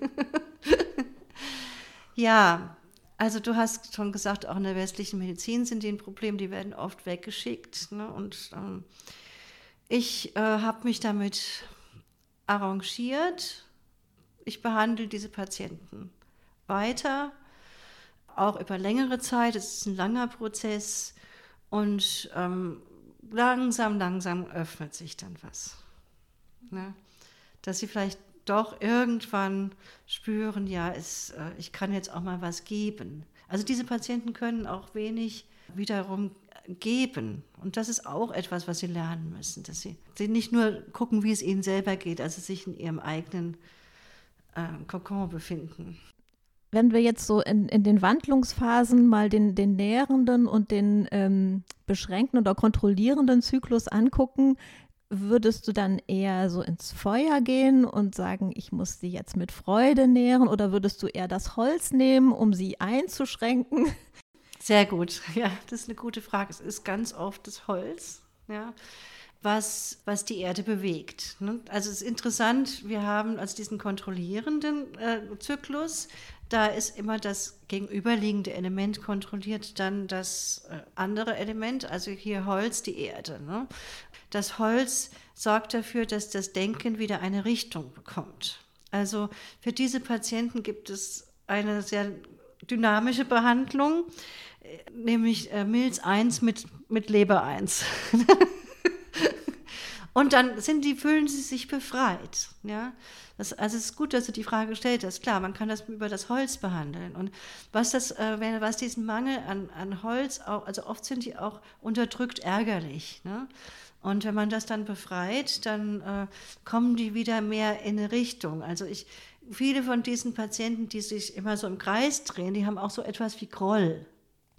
Ja, also du hast schon gesagt, auch in der westlichen Medizin sind die ein Problem, die werden oft weggeschickt. Ne? Und ähm, ich äh, habe mich damit arrangiert. Ich behandle diese Patienten weiter, auch über längere Zeit. Es ist ein langer Prozess und ähm, langsam, langsam öffnet sich dann was. Ne? Dass sie vielleicht doch irgendwann spüren, ja, es, äh, ich kann jetzt auch mal was geben. Also diese Patienten können auch wenig wiederum geben. Und das ist auch etwas, was sie lernen müssen, dass sie, sie nicht nur gucken, wie es ihnen selber geht, also sich in ihrem eigenen äh, Kokon befinden. Wenn wir jetzt so in, in den Wandlungsphasen mal den, den nährenden und den ähm, beschränkten oder kontrollierenden Zyklus angucken, würdest du dann eher so ins Feuer gehen und sagen, ich muss sie jetzt mit Freude nähren oder würdest du eher das Holz nehmen, um sie einzuschränken? Sehr gut, ja, das ist eine gute Frage. Es ist ganz oft das Holz, ja, was, was die Erde bewegt. Ne? Also es ist interessant, wir haben als diesen kontrollierenden äh, Zyklus, da ist immer das gegenüberliegende Element kontrolliert, dann das äh, andere Element, also hier Holz, die Erde. Ne? Das Holz sorgt dafür, dass das Denken wieder eine Richtung bekommt. Also für diese Patienten gibt es eine sehr dynamische Behandlung, nämlich äh, Milz 1 mit, mit Leber 1. Und dann sind die, fühlen sie sich befreit. Ja? Das, also es ist gut, dass du die Frage gestellt hast. Klar, man kann das über das Holz behandeln. Und was, das, äh, was diesen Mangel an, an Holz, auch, also oft sind die auch unterdrückt ärgerlich. Ne? Und wenn man das dann befreit, dann äh, kommen die wieder mehr in eine Richtung. Also ich, viele von diesen Patienten, die sich immer so im Kreis drehen, die haben auch so etwas wie Groll.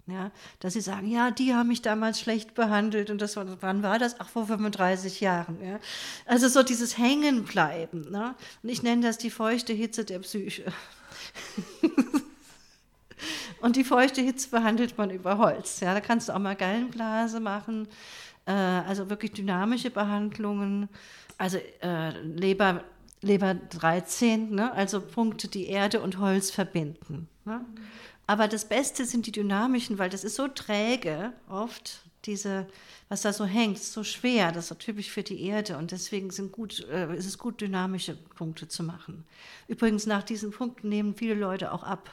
Ja, dass sie sagen, ja, die haben mich damals schlecht behandelt und das wann war das? Ach, vor 35 Jahren. Ja. Also so dieses Hängenbleiben. Ne? Und ich nenne das die feuchte Hitze der Psyche. und die feuchte Hitze behandelt man über Holz. Ja, da kannst du auch mal Gallenblase machen, äh, also wirklich dynamische Behandlungen, also äh, Leber, Leber 13, ne? also Punkte, die Erde und Holz verbinden. Ne? Mhm. Aber das Beste sind die dynamischen, weil das ist so träge oft, diese, was da so hängt, so schwer, das ist so typisch für die Erde und deswegen sind gut, äh, ist es gut, dynamische Punkte zu machen. Übrigens, nach diesen Punkten nehmen viele Leute auch ab.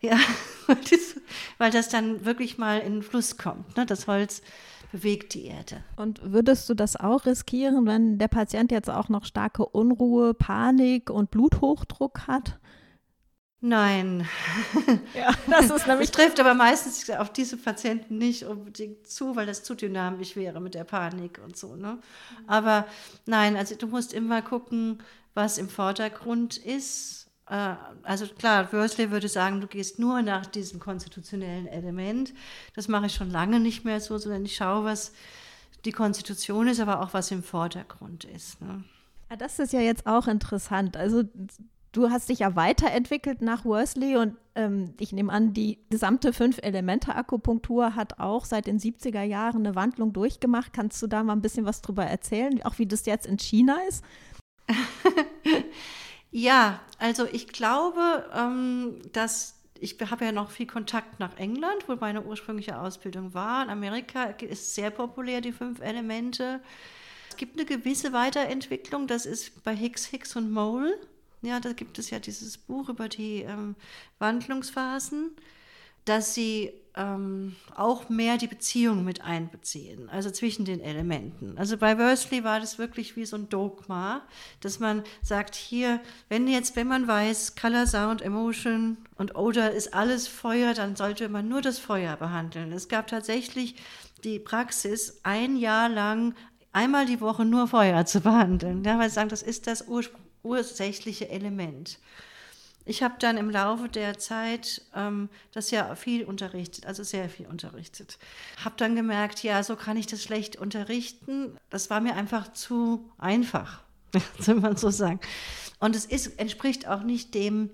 Ja, weil das dann wirklich mal in den Fluss kommt. Ne? Das Holz bewegt die Erde. Und würdest du das auch riskieren, wenn der Patient jetzt auch noch starke Unruhe, Panik und Bluthochdruck hat? Nein. Ja, das ist nämlich. Das trifft aber meistens auf diese Patienten nicht unbedingt zu, weil das zu dynamisch wäre mit der Panik und so. Ne? Aber nein, also du musst immer gucken, was im Vordergrund ist. Äh, also klar, Worsley würde sagen, du gehst nur nach diesem konstitutionellen Element. Das mache ich schon lange nicht mehr so, sondern ich schaue, was die Konstitution ist, aber auch was im Vordergrund ist. Ne? Ja, das ist ja jetzt auch interessant. Also Du hast dich ja weiterentwickelt nach Worsley und ähm, ich nehme an, die gesamte Fünf-Elemente-Akupunktur hat auch seit den 70er Jahren eine Wandlung durchgemacht. Kannst du da mal ein bisschen was drüber erzählen, auch wie das jetzt in China ist? ja, also ich glaube, ähm, dass ich habe ja noch viel Kontakt nach England, wo meine ursprüngliche Ausbildung war. In Amerika ist sehr populär die fünf Elemente. Es gibt eine gewisse Weiterentwicklung, das ist bei Hicks, Hicks und Mole. Ja, da gibt es ja dieses Buch über die ähm, Wandlungsphasen, dass sie ähm, auch mehr die Beziehung mit einbeziehen, also zwischen den Elementen. Also bei Worsley war das wirklich wie so ein Dogma, dass man sagt, hier, wenn jetzt, wenn man weiß, Color, Sound, Emotion und Odor ist alles Feuer, dann sollte man nur das Feuer behandeln. Es gab tatsächlich die Praxis, ein Jahr lang einmal die Woche nur Feuer zu behandeln. Ja, weil sie sagen, das ist das Ursprung ursächliche Element. Ich habe dann im Laufe der Zeit ähm, das ja viel unterrichtet, also sehr viel unterrichtet. Habe dann gemerkt, ja, so kann ich das schlecht unterrichten. Das war mir einfach zu einfach, soll man so sagen. Und es ist, entspricht auch nicht dem,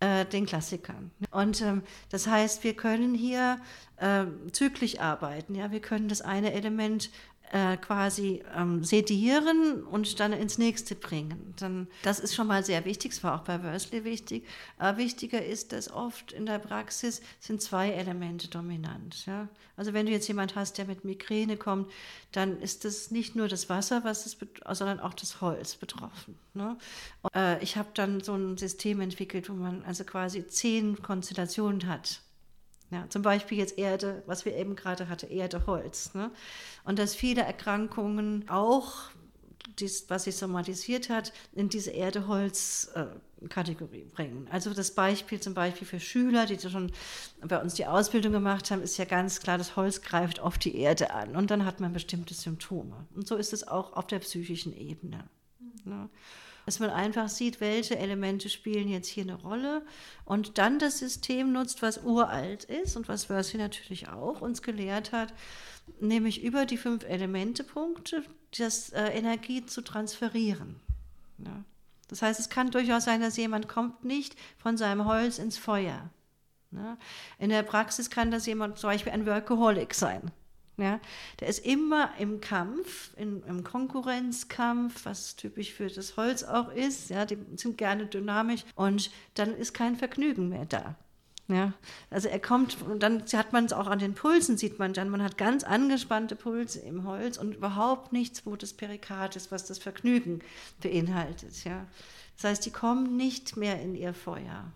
äh, den Klassikern. Und ähm, das heißt, wir können hier äh, zyklisch arbeiten. Ja? Wir können das eine Element äh, quasi ähm, sedieren und dann ins nächste bringen. Dann, das ist schon mal sehr wichtig, es war auch bei Worsley wichtig. Aber wichtiger ist, dass oft in der Praxis sind zwei Elemente dominant. Ja? Also wenn du jetzt jemand hast, der mit Migräne kommt, dann ist das nicht nur das Wasser, was es sondern auch das Holz betroffen. Ne? Und, äh, ich habe dann so ein System entwickelt, wo man also quasi zehn Konstellationen hat ja, zum Beispiel jetzt Erde, was wir eben gerade hatten, Erde, Holz. Ne? Und dass viele Erkrankungen auch, dies, was sich somatisiert hat, in diese Erde-Holz-Kategorie bringen. Also das Beispiel zum Beispiel für Schüler, die schon bei uns die Ausbildung gemacht haben, ist ja ganz klar, das Holz greift auf die Erde an und dann hat man bestimmte Symptome. Und so ist es auch auf der psychischen Ebene. Ne? Dass man einfach sieht, welche Elemente spielen jetzt hier eine Rolle und dann das System nutzt, was uralt ist und was Versi natürlich auch uns gelehrt hat, nämlich über die fünf Elemente-Punkte das äh, Energie zu transferieren. Ja. Das heißt, es kann durchaus sein, dass jemand kommt nicht von seinem Holz ins Feuer. In der Praxis kann das jemand zum Beispiel ein Workaholic sein. Ja, der ist immer im Kampf, in, im Konkurrenzkampf, was typisch für das Holz auch ist. Ja, die sind gerne dynamisch und dann ist kein Vergnügen mehr da. Ja, also er kommt und dann hat man es auch an den Pulsen, sieht man dann, man hat ganz angespannte Pulse im Holz und überhaupt nichts, wo das Perikard ist, was das Vergnügen beinhaltet. Ja. Das heißt, die kommen nicht mehr in ihr Feuer.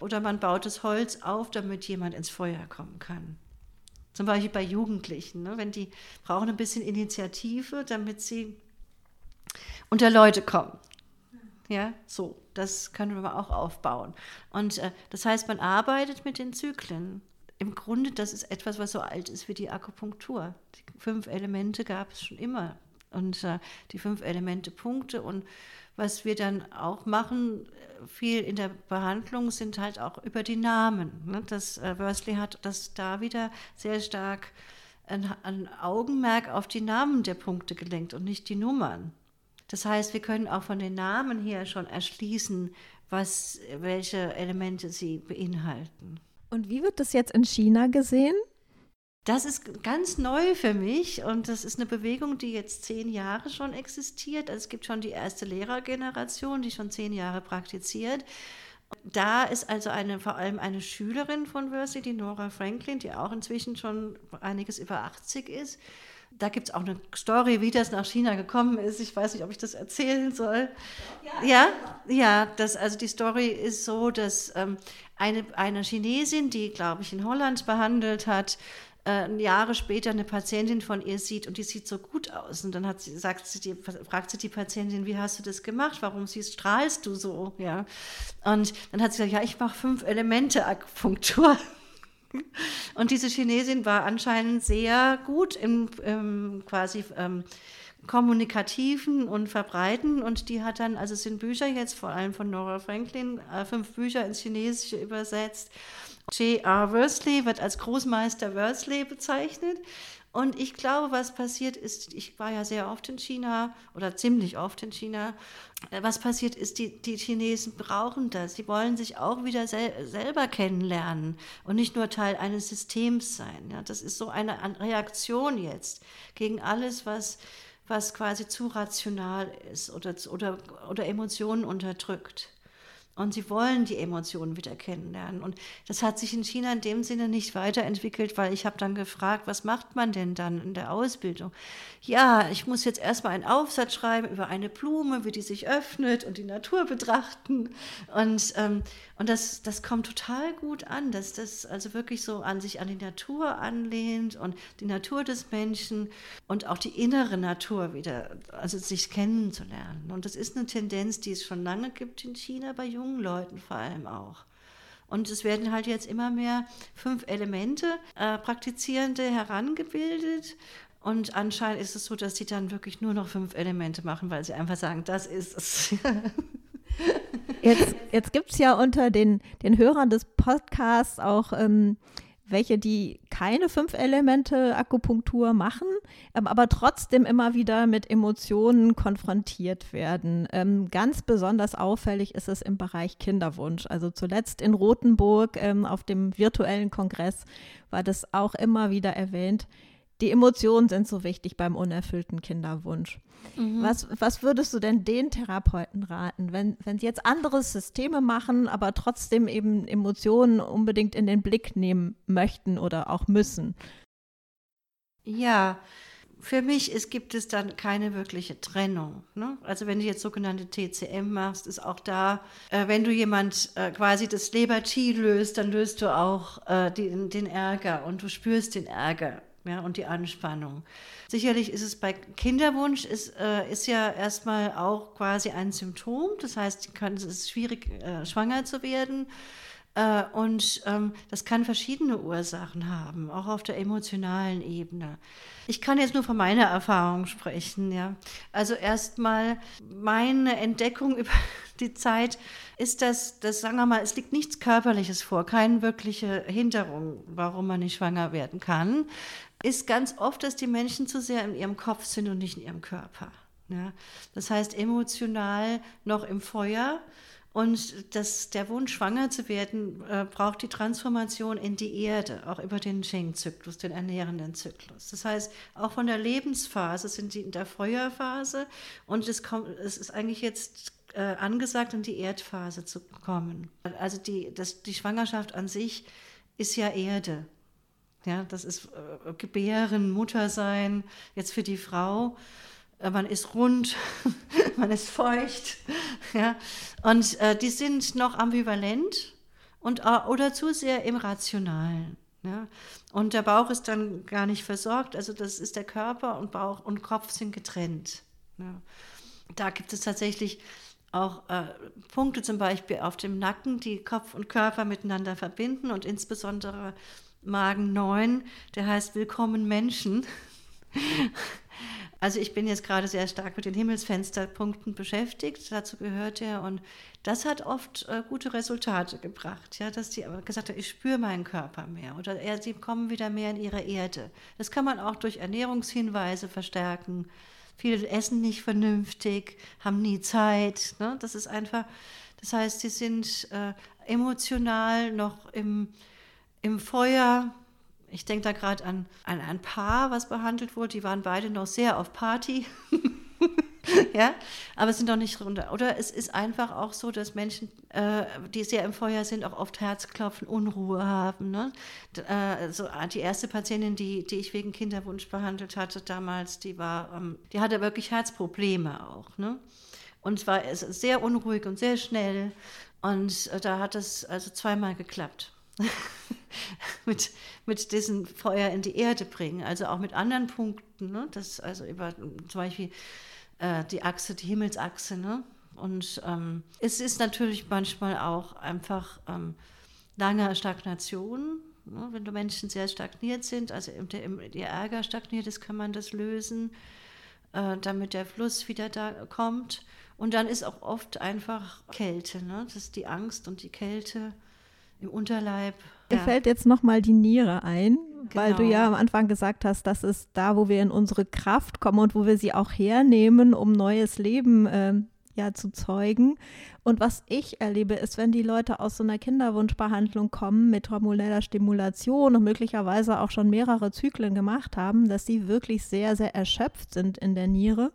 Oder man baut das Holz auf, damit jemand ins Feuer kommen kann. Zum Beispiel bei Jugendlichen, ne? wenn die brauchen ein bisschen Initiative, damit sie unter Leute kommen. Ja, so, das können wir auch aufbauen. Und äh, das heißt, man arbeitet mit den Zyklen. Im Grunde, das ist etwas, was so alt ist wie die Akupunktur. Die fünf Elemente gab es schon immer. Und äh, die fünf Elemente Punkte und was wir dann auch machen, viel in der Behandlung, sind halt auch über die Namen. Ne? Das äh, Worsley hat das da wieder sehr stark ein, ein Augenmerk auf die Namen der Punkte gelenkt und nicht die Nummern. Das heißt, wir können auch von den Namen her schon erschließen, was, welche Elemente sie beinhalten. Und wie wird das jetzt in China gesehen? Das ist ganz neu für mich und das ist eine Bewegung, die jetzt zehn Jahre schon existiert. Also es gibt schon die erste Lehrergeneration, die schon zehn Jahre praktiziert. Da ist also eine, vor allem eine Schülerin von Versi, die Nora Franklin, die auch inzwischen schon einiges über 80 ist. Da gibt es auch eine Story, wie das nach China gekommen ist. Ich weiß nicht, ob ich das erzählen soll. Ja, ja, ja das, also die Story ist so, dass ähm, eine, eine Chinesin, die, glaube ich, in Holland behandelt hat, äh, Jahre später eine Patientin von ihr sieht und die sieht so gut aus. Und dann hat sie, sagt sie, die, fragt sie die Patientin, wie hast du das gemacht? Warum siehst, strahlst du so? Ja. Und dann hat sie gesagt, ja, ich mache fünf Elemente Akupunktur. Und diese Chinesin war anscheinend sehr gut im, im quasi ähm, kommunikativen und verbreiten und die hat dann, also es sind Bücher jetzt vor allem von Nora Franklin, äh, fünf Bücher ins Chinesische übersetzt J.R. Worsley wird als Großmeister Worsley bezeichnet. Und ich glaube, was passiert ist, ich war ja sehr oft in China oder ziemlich oft in China, was passiert ist, die, die Chinesen brauchen das. Sie wollen sich auch wieder sel selber kennenlernen und nicht nur Teil eines Systems sein. Ja, das ist so eine Reaktion jetzt gegen alles, was, was quasi zu rational ist oder, oder, oder Emotionen unterdrückt. Und sie wollen die Emotionen wieder kennenlernen. Und das hat sich in China in dem Sinne nicht weiterentwickelt, weil ich habe dann gefragt, was macht man denn dann in der Ausbildung? Ja, ich muss jetzt erstmal einen Aufsatz schreiben über eine Blume, wie die sich öffnet und die Natur betrachten. Und, ähm, und das, das kommt total gut an, dass das also wirklich so an sich an die Natur anlehnt und die Natur des Menschen und auch die innere Natur wieder, also sich kennenzulernen. Und das ist eine Tendenz, die es schon lange gibt in China bei jungen Leuten vor allem auch. Und es werden halt jetzt immer mehr fünf Elemente äh, Praktizierende herangebildet. Und anscheinend ist es so, dass sie dann wirklich nur noch fünf Elemente machen, weil sie einfach sagen, das ist es. jetzt jetzt gibt es ja unter den, den Hörern des Podcasts auch ähm, welche, die keine fünf Elemente Akupunktur machen, ähm, aber trotzdem immer wieder mit Emotionen konfrontiert werden. Ähm, ganz besonders auffällig ist es im Bereich Kinderwunsch. Also zuletzt in Rothenburg ähm, auf dem virtuellen Kongress war das auch immer wieder erwähnt. Die Emotionen sind so wichtig beim unerfüllten Kinderwunsch. Mhm. Was, was würdest du denn den Therapeuten raten, wenn, wenn sie jetzt andere Systeme machen, aber trotzdem eben Emotionen unbedingt in den Blick nehmen möchten oder auch müssen? Ja, für mich ist, gibt es dann keine wirkliche Trennung. Ne? Also wenn du jetzt sogenannte TCM machst, ist auch da, äh, wenn du jemand äh, quasi das Lebertie löst, dann löst du auch äh, den, den Ärger und du spürst den Ärger ja, und die Anspannung. Sicherlich ist es bei Kinderwunsch, ist, äh, ist ja erstmal auch quasi ein Symptom. Das heißt, es ist schwierig, äh, schwanger zu werden. Äh, und ähm, das kann verschiedene Ursachen haben, auch auf der emotionalen Ebene. Ich kann jetzt nur von meiner Erfahrung sprechen. Ja. Also erstmal meine Entdeckung über die Zeit ist, dass, dass, sagen wir mal, es liegt nichts Körperliches vor, keine wirkliche Hinderung, warum man nicht schwanger werden kann, ist ganz oft, dass die Menschen zu sehr in ihrem Kopf sind und nicht in ihrem Körper. Ja. Das heißt, emotional noch im Feuer und das, der Wunsch, schwanger zu werden, äh, braucht die Transformation in die Erde, auch über den Schenk-Zyklus, den ernährenden Zyklus. Das heißt, auch von der Lebensphase sind die in der Feuerphase und es, kommt, es ist eigentlich jetzt äh, angesagt, in die Erdphase zu kommen. Also die, das, die Schwangerschaft an sich ist ja Erde. Ja, das ist äh, Gebären, Muttersein, jetzt für die Frau. Äh, man ist rund, man ist feucht. Ja? Und äh, die sind noch ambivalent und, äh, oder zu sehr im Rationalen. Ja? Und der Bauch ist dann gar nicht versorgt, also das ist der Körper und Bauch und Kopf sind getrennt. Ja? Da gibt es tatsächlich auch äh, Punkte zum Beispiel auf dem Nacken, die Kopf und Körper miteinander verbinden und insbesondere Magen 9, der heißt Willkommen Menschen. Also ich bin jetzt gerade sehr stark mit den Himmelsfensterpunkten beschäftigt, dazu gehört er und das hat oft äh, gute Resultate gebracht, ja, dass die gesagt haben, ich spüre meinen Körper mehr oder er, sie kommen wieder mehr in ihre Erde. Das kann man auch durch Ernährungshinweise verstärken. Viele essen nicht vernünftig, haben nie Zeit. Ne? Das ist einfach, das heißt, sie sind äh, emotional noch im, im Feuer ich denke da gerade an, an ein Paar, was behandelt wurde. Die waren beide noch sehr auf Party. ja, aber sind doch nicht runter. Oder es ist einfach auch so, dass Menschen, äh, die sehr im Feuer sind, auch oft Herzklopfen, Unruhe haben. Ne? Äh, so, ah, die erste Patientin, die, die ich wegen Kinderwunsch behandelt hatte damals, die war, ähm, die hatte wirklich Herzprobleme auch. Ne? Und war sehr unruhig und sehr schnell. Und äh, da hat es also zweimal geklappt. mit, mit diesem Feuer in die Erde bringen. Also auch mit anderen Punkten, ne? das also über zum Beispiel äh, die Achse, die Himmelsachse. Ne? Und ähm, es ist natürlich manchmal auch einfach ähm, lange Stagnation. Ne? Wenn die Menschen sehr stagniert sind, also im, im, ihr Ärger stagniert ist, kann man das lösen, äh, damit der Fluss wieder da kommt. Und dann ist auch oft einfach Kälte, ne? das ist die Angst und die Kälte im Unterleib. Mir ja. fällt jetzt nochmal die Niere ein, genau. weil du ja genau. am Anfang gesagt hast, das ist da, wo wir in unsere Kraft kommen und wo wir sie auch hernehmen, um neues Leben äh, ja, zu zeugen. Und was ich erlebe, ist, wenn die Leute aus so einer Kinderwunschbehandlung kommen mit hormoneller Stimulation und möglicherweise auch schon mehrere Zyklen gemacht haben, dass sie wirklich sehr, sehr erschöpft sind in der Niere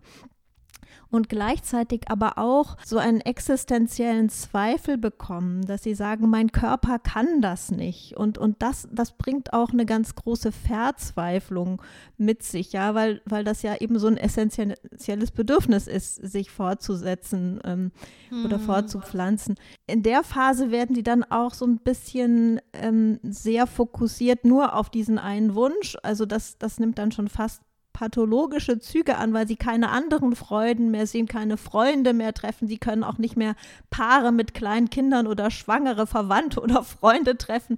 und gleichzeitig aber auch so einen existenziellen Zweifel bekommen, dass sie sagen, mein Körper kann das nicht. Und, und das, das bringt auch eine ganz große Verzweiflung mit sich, ja, weil, weil das ja eben so ein essentielles Bedürfnis ist, sich fortzusetzen ähm, hm. oder fortzupflanzen. In der Phase werden die dann auch so ein bisschen ähm, sehr fokussiert nur auf diesen einen Wunsch. Also das, das nimmt dann schon fast pathologische Züge an, weil sie keine anderen Freuden mehr sehen, keine Freunde mehr treffen. Sie können auch nicht mehr Paare mit kleinen Kindern oder schwangere Verwandte oder Freunde treffen.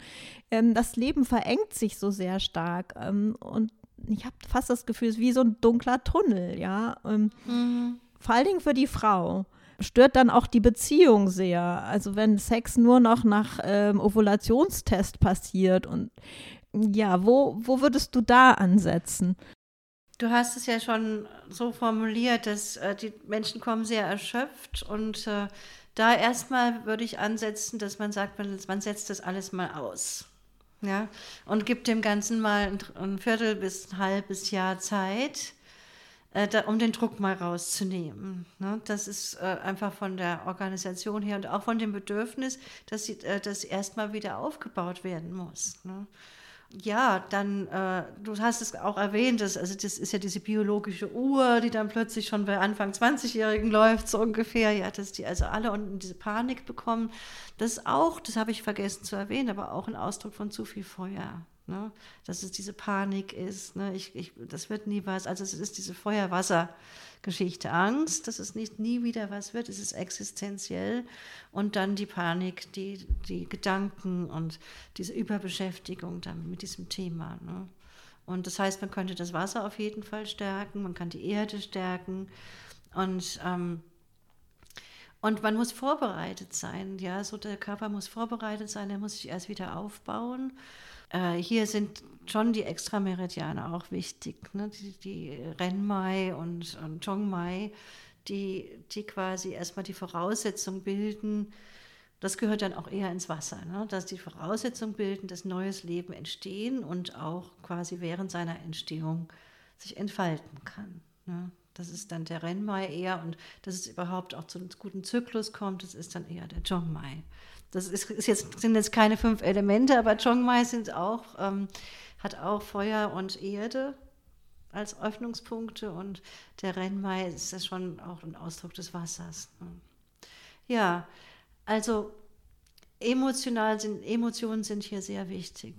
Ähm, das Leben verengt sich so sehr stark. Ähm, und ich habe fast das Gefühl, es ist wie so ein dunkler Tunnel, ja. Ähm, mhm. Vor allen Dingen für die Frau stört dann auch die Beziehung sehr. Also wenn Sex nur noch nach ähm, Ovulationstest passiert und ja, wo, wo würdest du da ansetzen? Du hast es ja schon so formuliert, dass äh, die Menschen kommen sehr erschöpft und äh, da erstmal würde ich ansetzen, dass man sagt, man, man setzt das alles mal aus. Ja, und gibt dem Ganzen mal ein, ein Viertel bis ein halbes Jahr Zeit, äh, da, um den Druck mal rauszunehmen. Ne? Das ist äh, einfach von der Organisation her und auch von dem Bedürfnis, dass äh, das erstmal wieder aufgebaut werden muss. Ne? Ja, dann, äh, du hast es auch erwähnt, dass, also das ist ja diese biologische Uhr, die dann plötzlich schon bei Anfang 20-Jährigen läuft, so ungefähr, ja, dass die also alle unten diese Panik bekommen. Das ist auch, das habe ich vergessen zu erwähnen, aber auch ein Ausdruck von zu viel Feuer. Ne? Dass es diese Panik ist, ne? ich, ich, das wird nie was, also es ist diese Feuer-Wasser-Geschichte. Angst, dass es nicht nie wieder was wird, es ist existenziell. Und dann die Panik, die, die Gedanken und diese Überbeschäftigung dann mit diesem Thema. Ne? Und das heißt, man könnte das Wasser auf jeden Fall stärken, man kann die Erde stärken und ähm, und man muss vorbereitet sein, ja, so der Körper muss vorbereitet sein, er muss sich erst wieder aufbauen. Äh, hier sind schon die Extrameridiane auch wichtig, ne? die, die Renmai und, und Chongmai, die, die quasi erstmal die Voraussetzung bilden, das gehört dann auch eher ins Wasser, ne? dass die Voraussetzung bilden, dass neues Leben entstehen und auch quasi während seiner Entstehung sich entfalten kann. Ne? Das ist dann der Renmai eher und dass es überhaupt auch zu einem guten Zyklus kommt, das ist dann eher der Zhongmai. Das ist, ist jetzt, sind jetzt keine fünf Elemente, aber Chongmai sind auch, ähm, hat auch Feuer und Erde als Öffnungspunkte und der Renmai ist das schon auch ein Ausdruck des Wassers. Ne? Ja, also emotional sind, Emotionen sind hier sehr wichtig.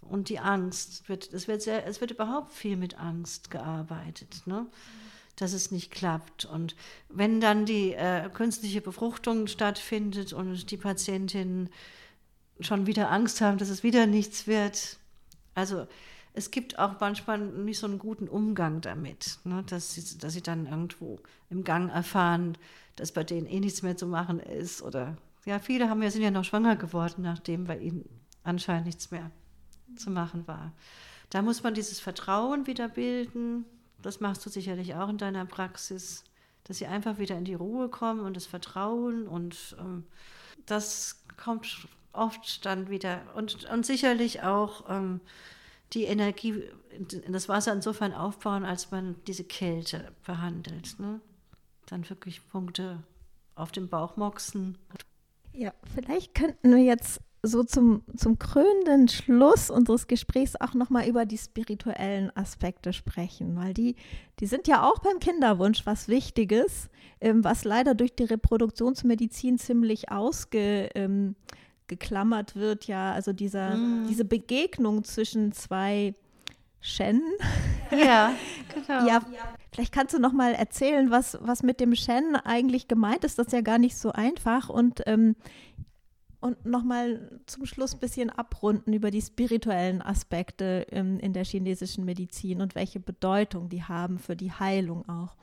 Und die Angst, wird, es, wird sehr, es wird überhaupt viel mit Angst gearbeitet. Ne? Dass es nicht klappt. Und wenn dann die äh, künstliche Befruchtung stattfindet und die Patientinnen schon wieder Angst haben, dass es wieder nichts wird, also es gibt auch manchmal nicht so einen guten Umgang damit, ne? dass, sie, dass sie dann irgendwo im Gang erfahren, dass bei denen eh nichts mehr zu machen ist. Oder ja, viele haben ja, sind ja noch schwanger geworden, nachdem bei ihnen anscheinend nichts mehr zu machen war. Da muss man dieses Vertrauen wieder bilden, das machst du sicherlich auch in deiner Praxis, dass sie einfach wieder in die Ruhe kommen und das Vertrauen und ähm, das kommt oft dann wieder und, und sicherlich auch ähm, die Energie in das Wasser insofern aufbauen, als man diese Kälte behandelt. Ne? Dann wirklich Punkte auf dem Bauch moxen. Ja, vielleicht könnten wir jetzt so zum, zum krönenden Schluss unseres Gesprächs auch nochmal über die spirituellen Aspekte sprechen, weil die, die sind ja auch beim Kinderwunsch was Wichtiges, ähm, was leider durch die Reproduktionsmedizin ziemlich ausgeklammert ähm, wird, ja, also dieser, mm. diese Begegnung zwischen zwei Shen. Ja, genau. ja, vielleicht kannst du noch mal erzählen, was, was mit dem Shen eigentlich gemeint ist. Das ist ja gar nicht so einfach. Und ähm, und nochmal zum Schluss ein bisschen abrunden über die spirituellen Aspekte ähm, in der chinesischen Medizin und welche Bedeutung die haben für die Heilung auch.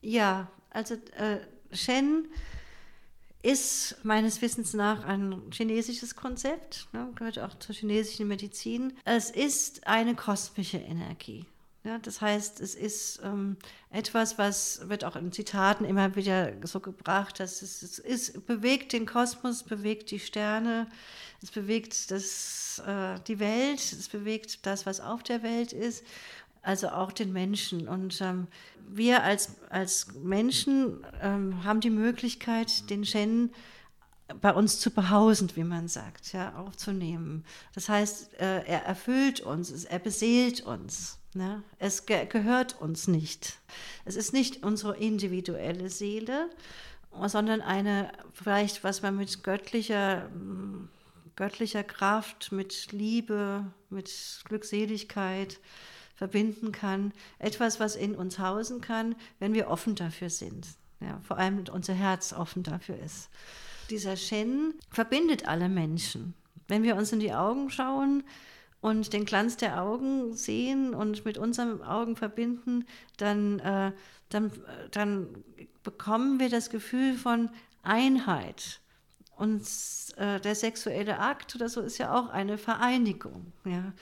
Ja, also äh, Shen ist meines Wissens nach ein chinesisches Konzept, ne, gehört auch zur chinesischen Medizin. Es ist eine kosmische Energie. Ja, das heißt, es ist ähm, etwas, was wird auch in Zitaten immer wieder so gebracht, dass es, es ist, bewegt den Kosmos, bewegt die Sterne, es bewegt das, äh, die Welt, es bewegt das, was auf der Welt ist, also auch den Menschen. Und ähm, wir als, als Menschen ähm, haben die Möglichkeit, den Shen bei uns zu behausen, wie man sagt, ja, aufzunehmen. Das heißt, äh, er erfüllt uns, er beseelt uns. Ne? Es ge gehört uns nicht. Es ist nicht unsere individuelle Seele, sondern eine, vielleicht was man mit göttlicher, göttlicher Kraft, mit Liebe, mit Glückseligkeit verbinden kann. Etwas, was in uns hausen kann, wenn wir offen dafür sind. Ja, vor allem unser Herz offen dafür ist. Dieser Shen verbindet alle Menschen. Wenn wir uns in die Augen schauen, und den Glanz der Augen sehen und mit unseren Augen verbinden, dann, äh, dann, dann bekommen wir das Gefühl von Einheit. Und äh, der sexuelle Akt oder so ist ja auch eine Vereinigung, ja?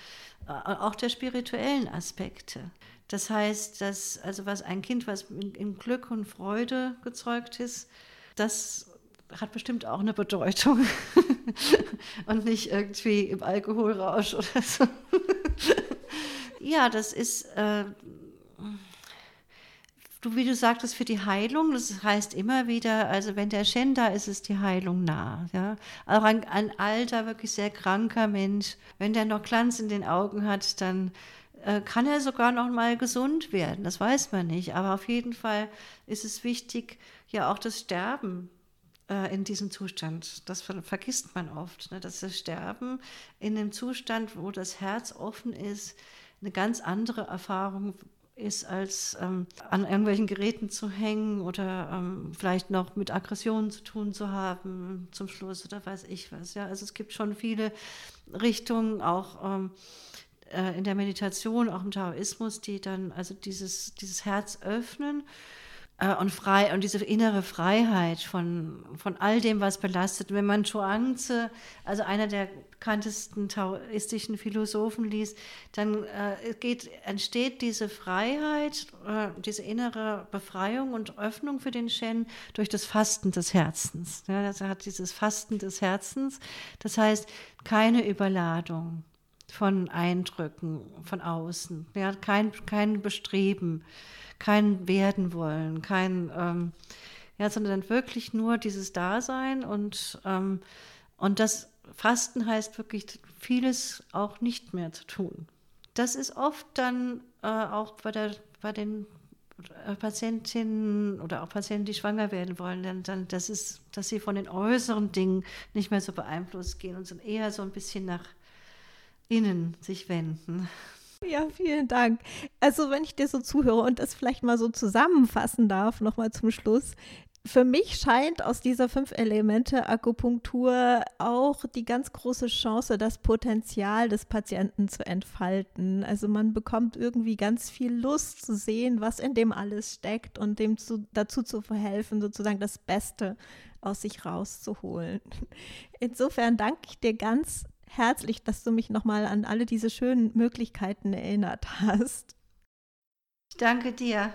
Äh, auch der spirituellen Aspekte. Das heißt, dass also was ein Kind, was in, in Glück und Freude gezeugt ist, das hat bestimmt auch eine Bedeutung und nicht irgendwie im Alkoholrausch oder so. ja, das ist, äh, du, wie du sagtest, für die Heilung, das heißt immer wieder, also wenn der Shen da ist, ist die Heilung nah. Ja? Auch ein, ein alter, wirklich sehr kranker Mensch, wenn der noch Glanz in den Augen hat, dann äh, kann er sogar noch mal gesund werden. Das weiß man nicht. Aber auf jeden Fall ist es wichtig, ja auch das Sterben in diesem Zustand. Das vergisst man oft, ne? dass das Sterben in einem Zustand, wo das Herz offen ist, eine ganz andere Erfahrung ist, als ähm, an irgendwelchen Geräten zu hängen oder ähm, vielleicht noch mit Aggressionen zu tun zu haben zum Schluss oder weiß ich was. Ja, also es gibt schon viele Richtungen, auch ähm, äh, in der Meditation, auch im Taoismus, die dann also dieses, dieses Herz öffnen äh, und frei und diese innere Freiheit von, von all dem, was belastet. Wenn man Chuangzi, also einer der bekanntesten taoistischen Philosophen liest, dann äh, geht, entsteht diese Freiheit, äh, diese innere Befreiung und Öffnung für den Shen durch das Fasten des Herzens. Ja, das hat dieses Fasten des Herzens, das heißt keine Überladung von Eindrücken von außen, ja, kein, kein Bestreben kein Werden wollen, kein, ähm, ja, sondern wirklich nur dieses Dasein und, ähm, und das Fasten heißt wirklich vieles auch nicht mehr zu tun. Das ist oft dann äh, auch bei, der, bei den äh, Patientinnen oder auch Patienten, die schwanger werden wollen, dann, dann das ist, dass sie von den äußeren Dingen nicht mehr so beeinflusst gehen und eher so ein bisschen nach innen sich wenden. Ja, vielen Dank. Also, wenn ich dir so zuhöre und das vielleicht mal so zusammenfassen darf, nochmal zum Schluss. Für mich scheint aus dieser fünf Elemente Akupunktur auch die ganz große Chance, das Potenzial des Patienten zu entfalten. Also man bekommt irgendwie ganz viel Lust zu sehen, was in dem alles steckt und dem zu, dazu zu verhelfen, sozusagen das Beste aus sich rauszuholen. Insofern danke ich dir ganz herzlich, dass du mich nochmal an alle diese schönen Möglichkeiten erinnert hast. Ich danke dir.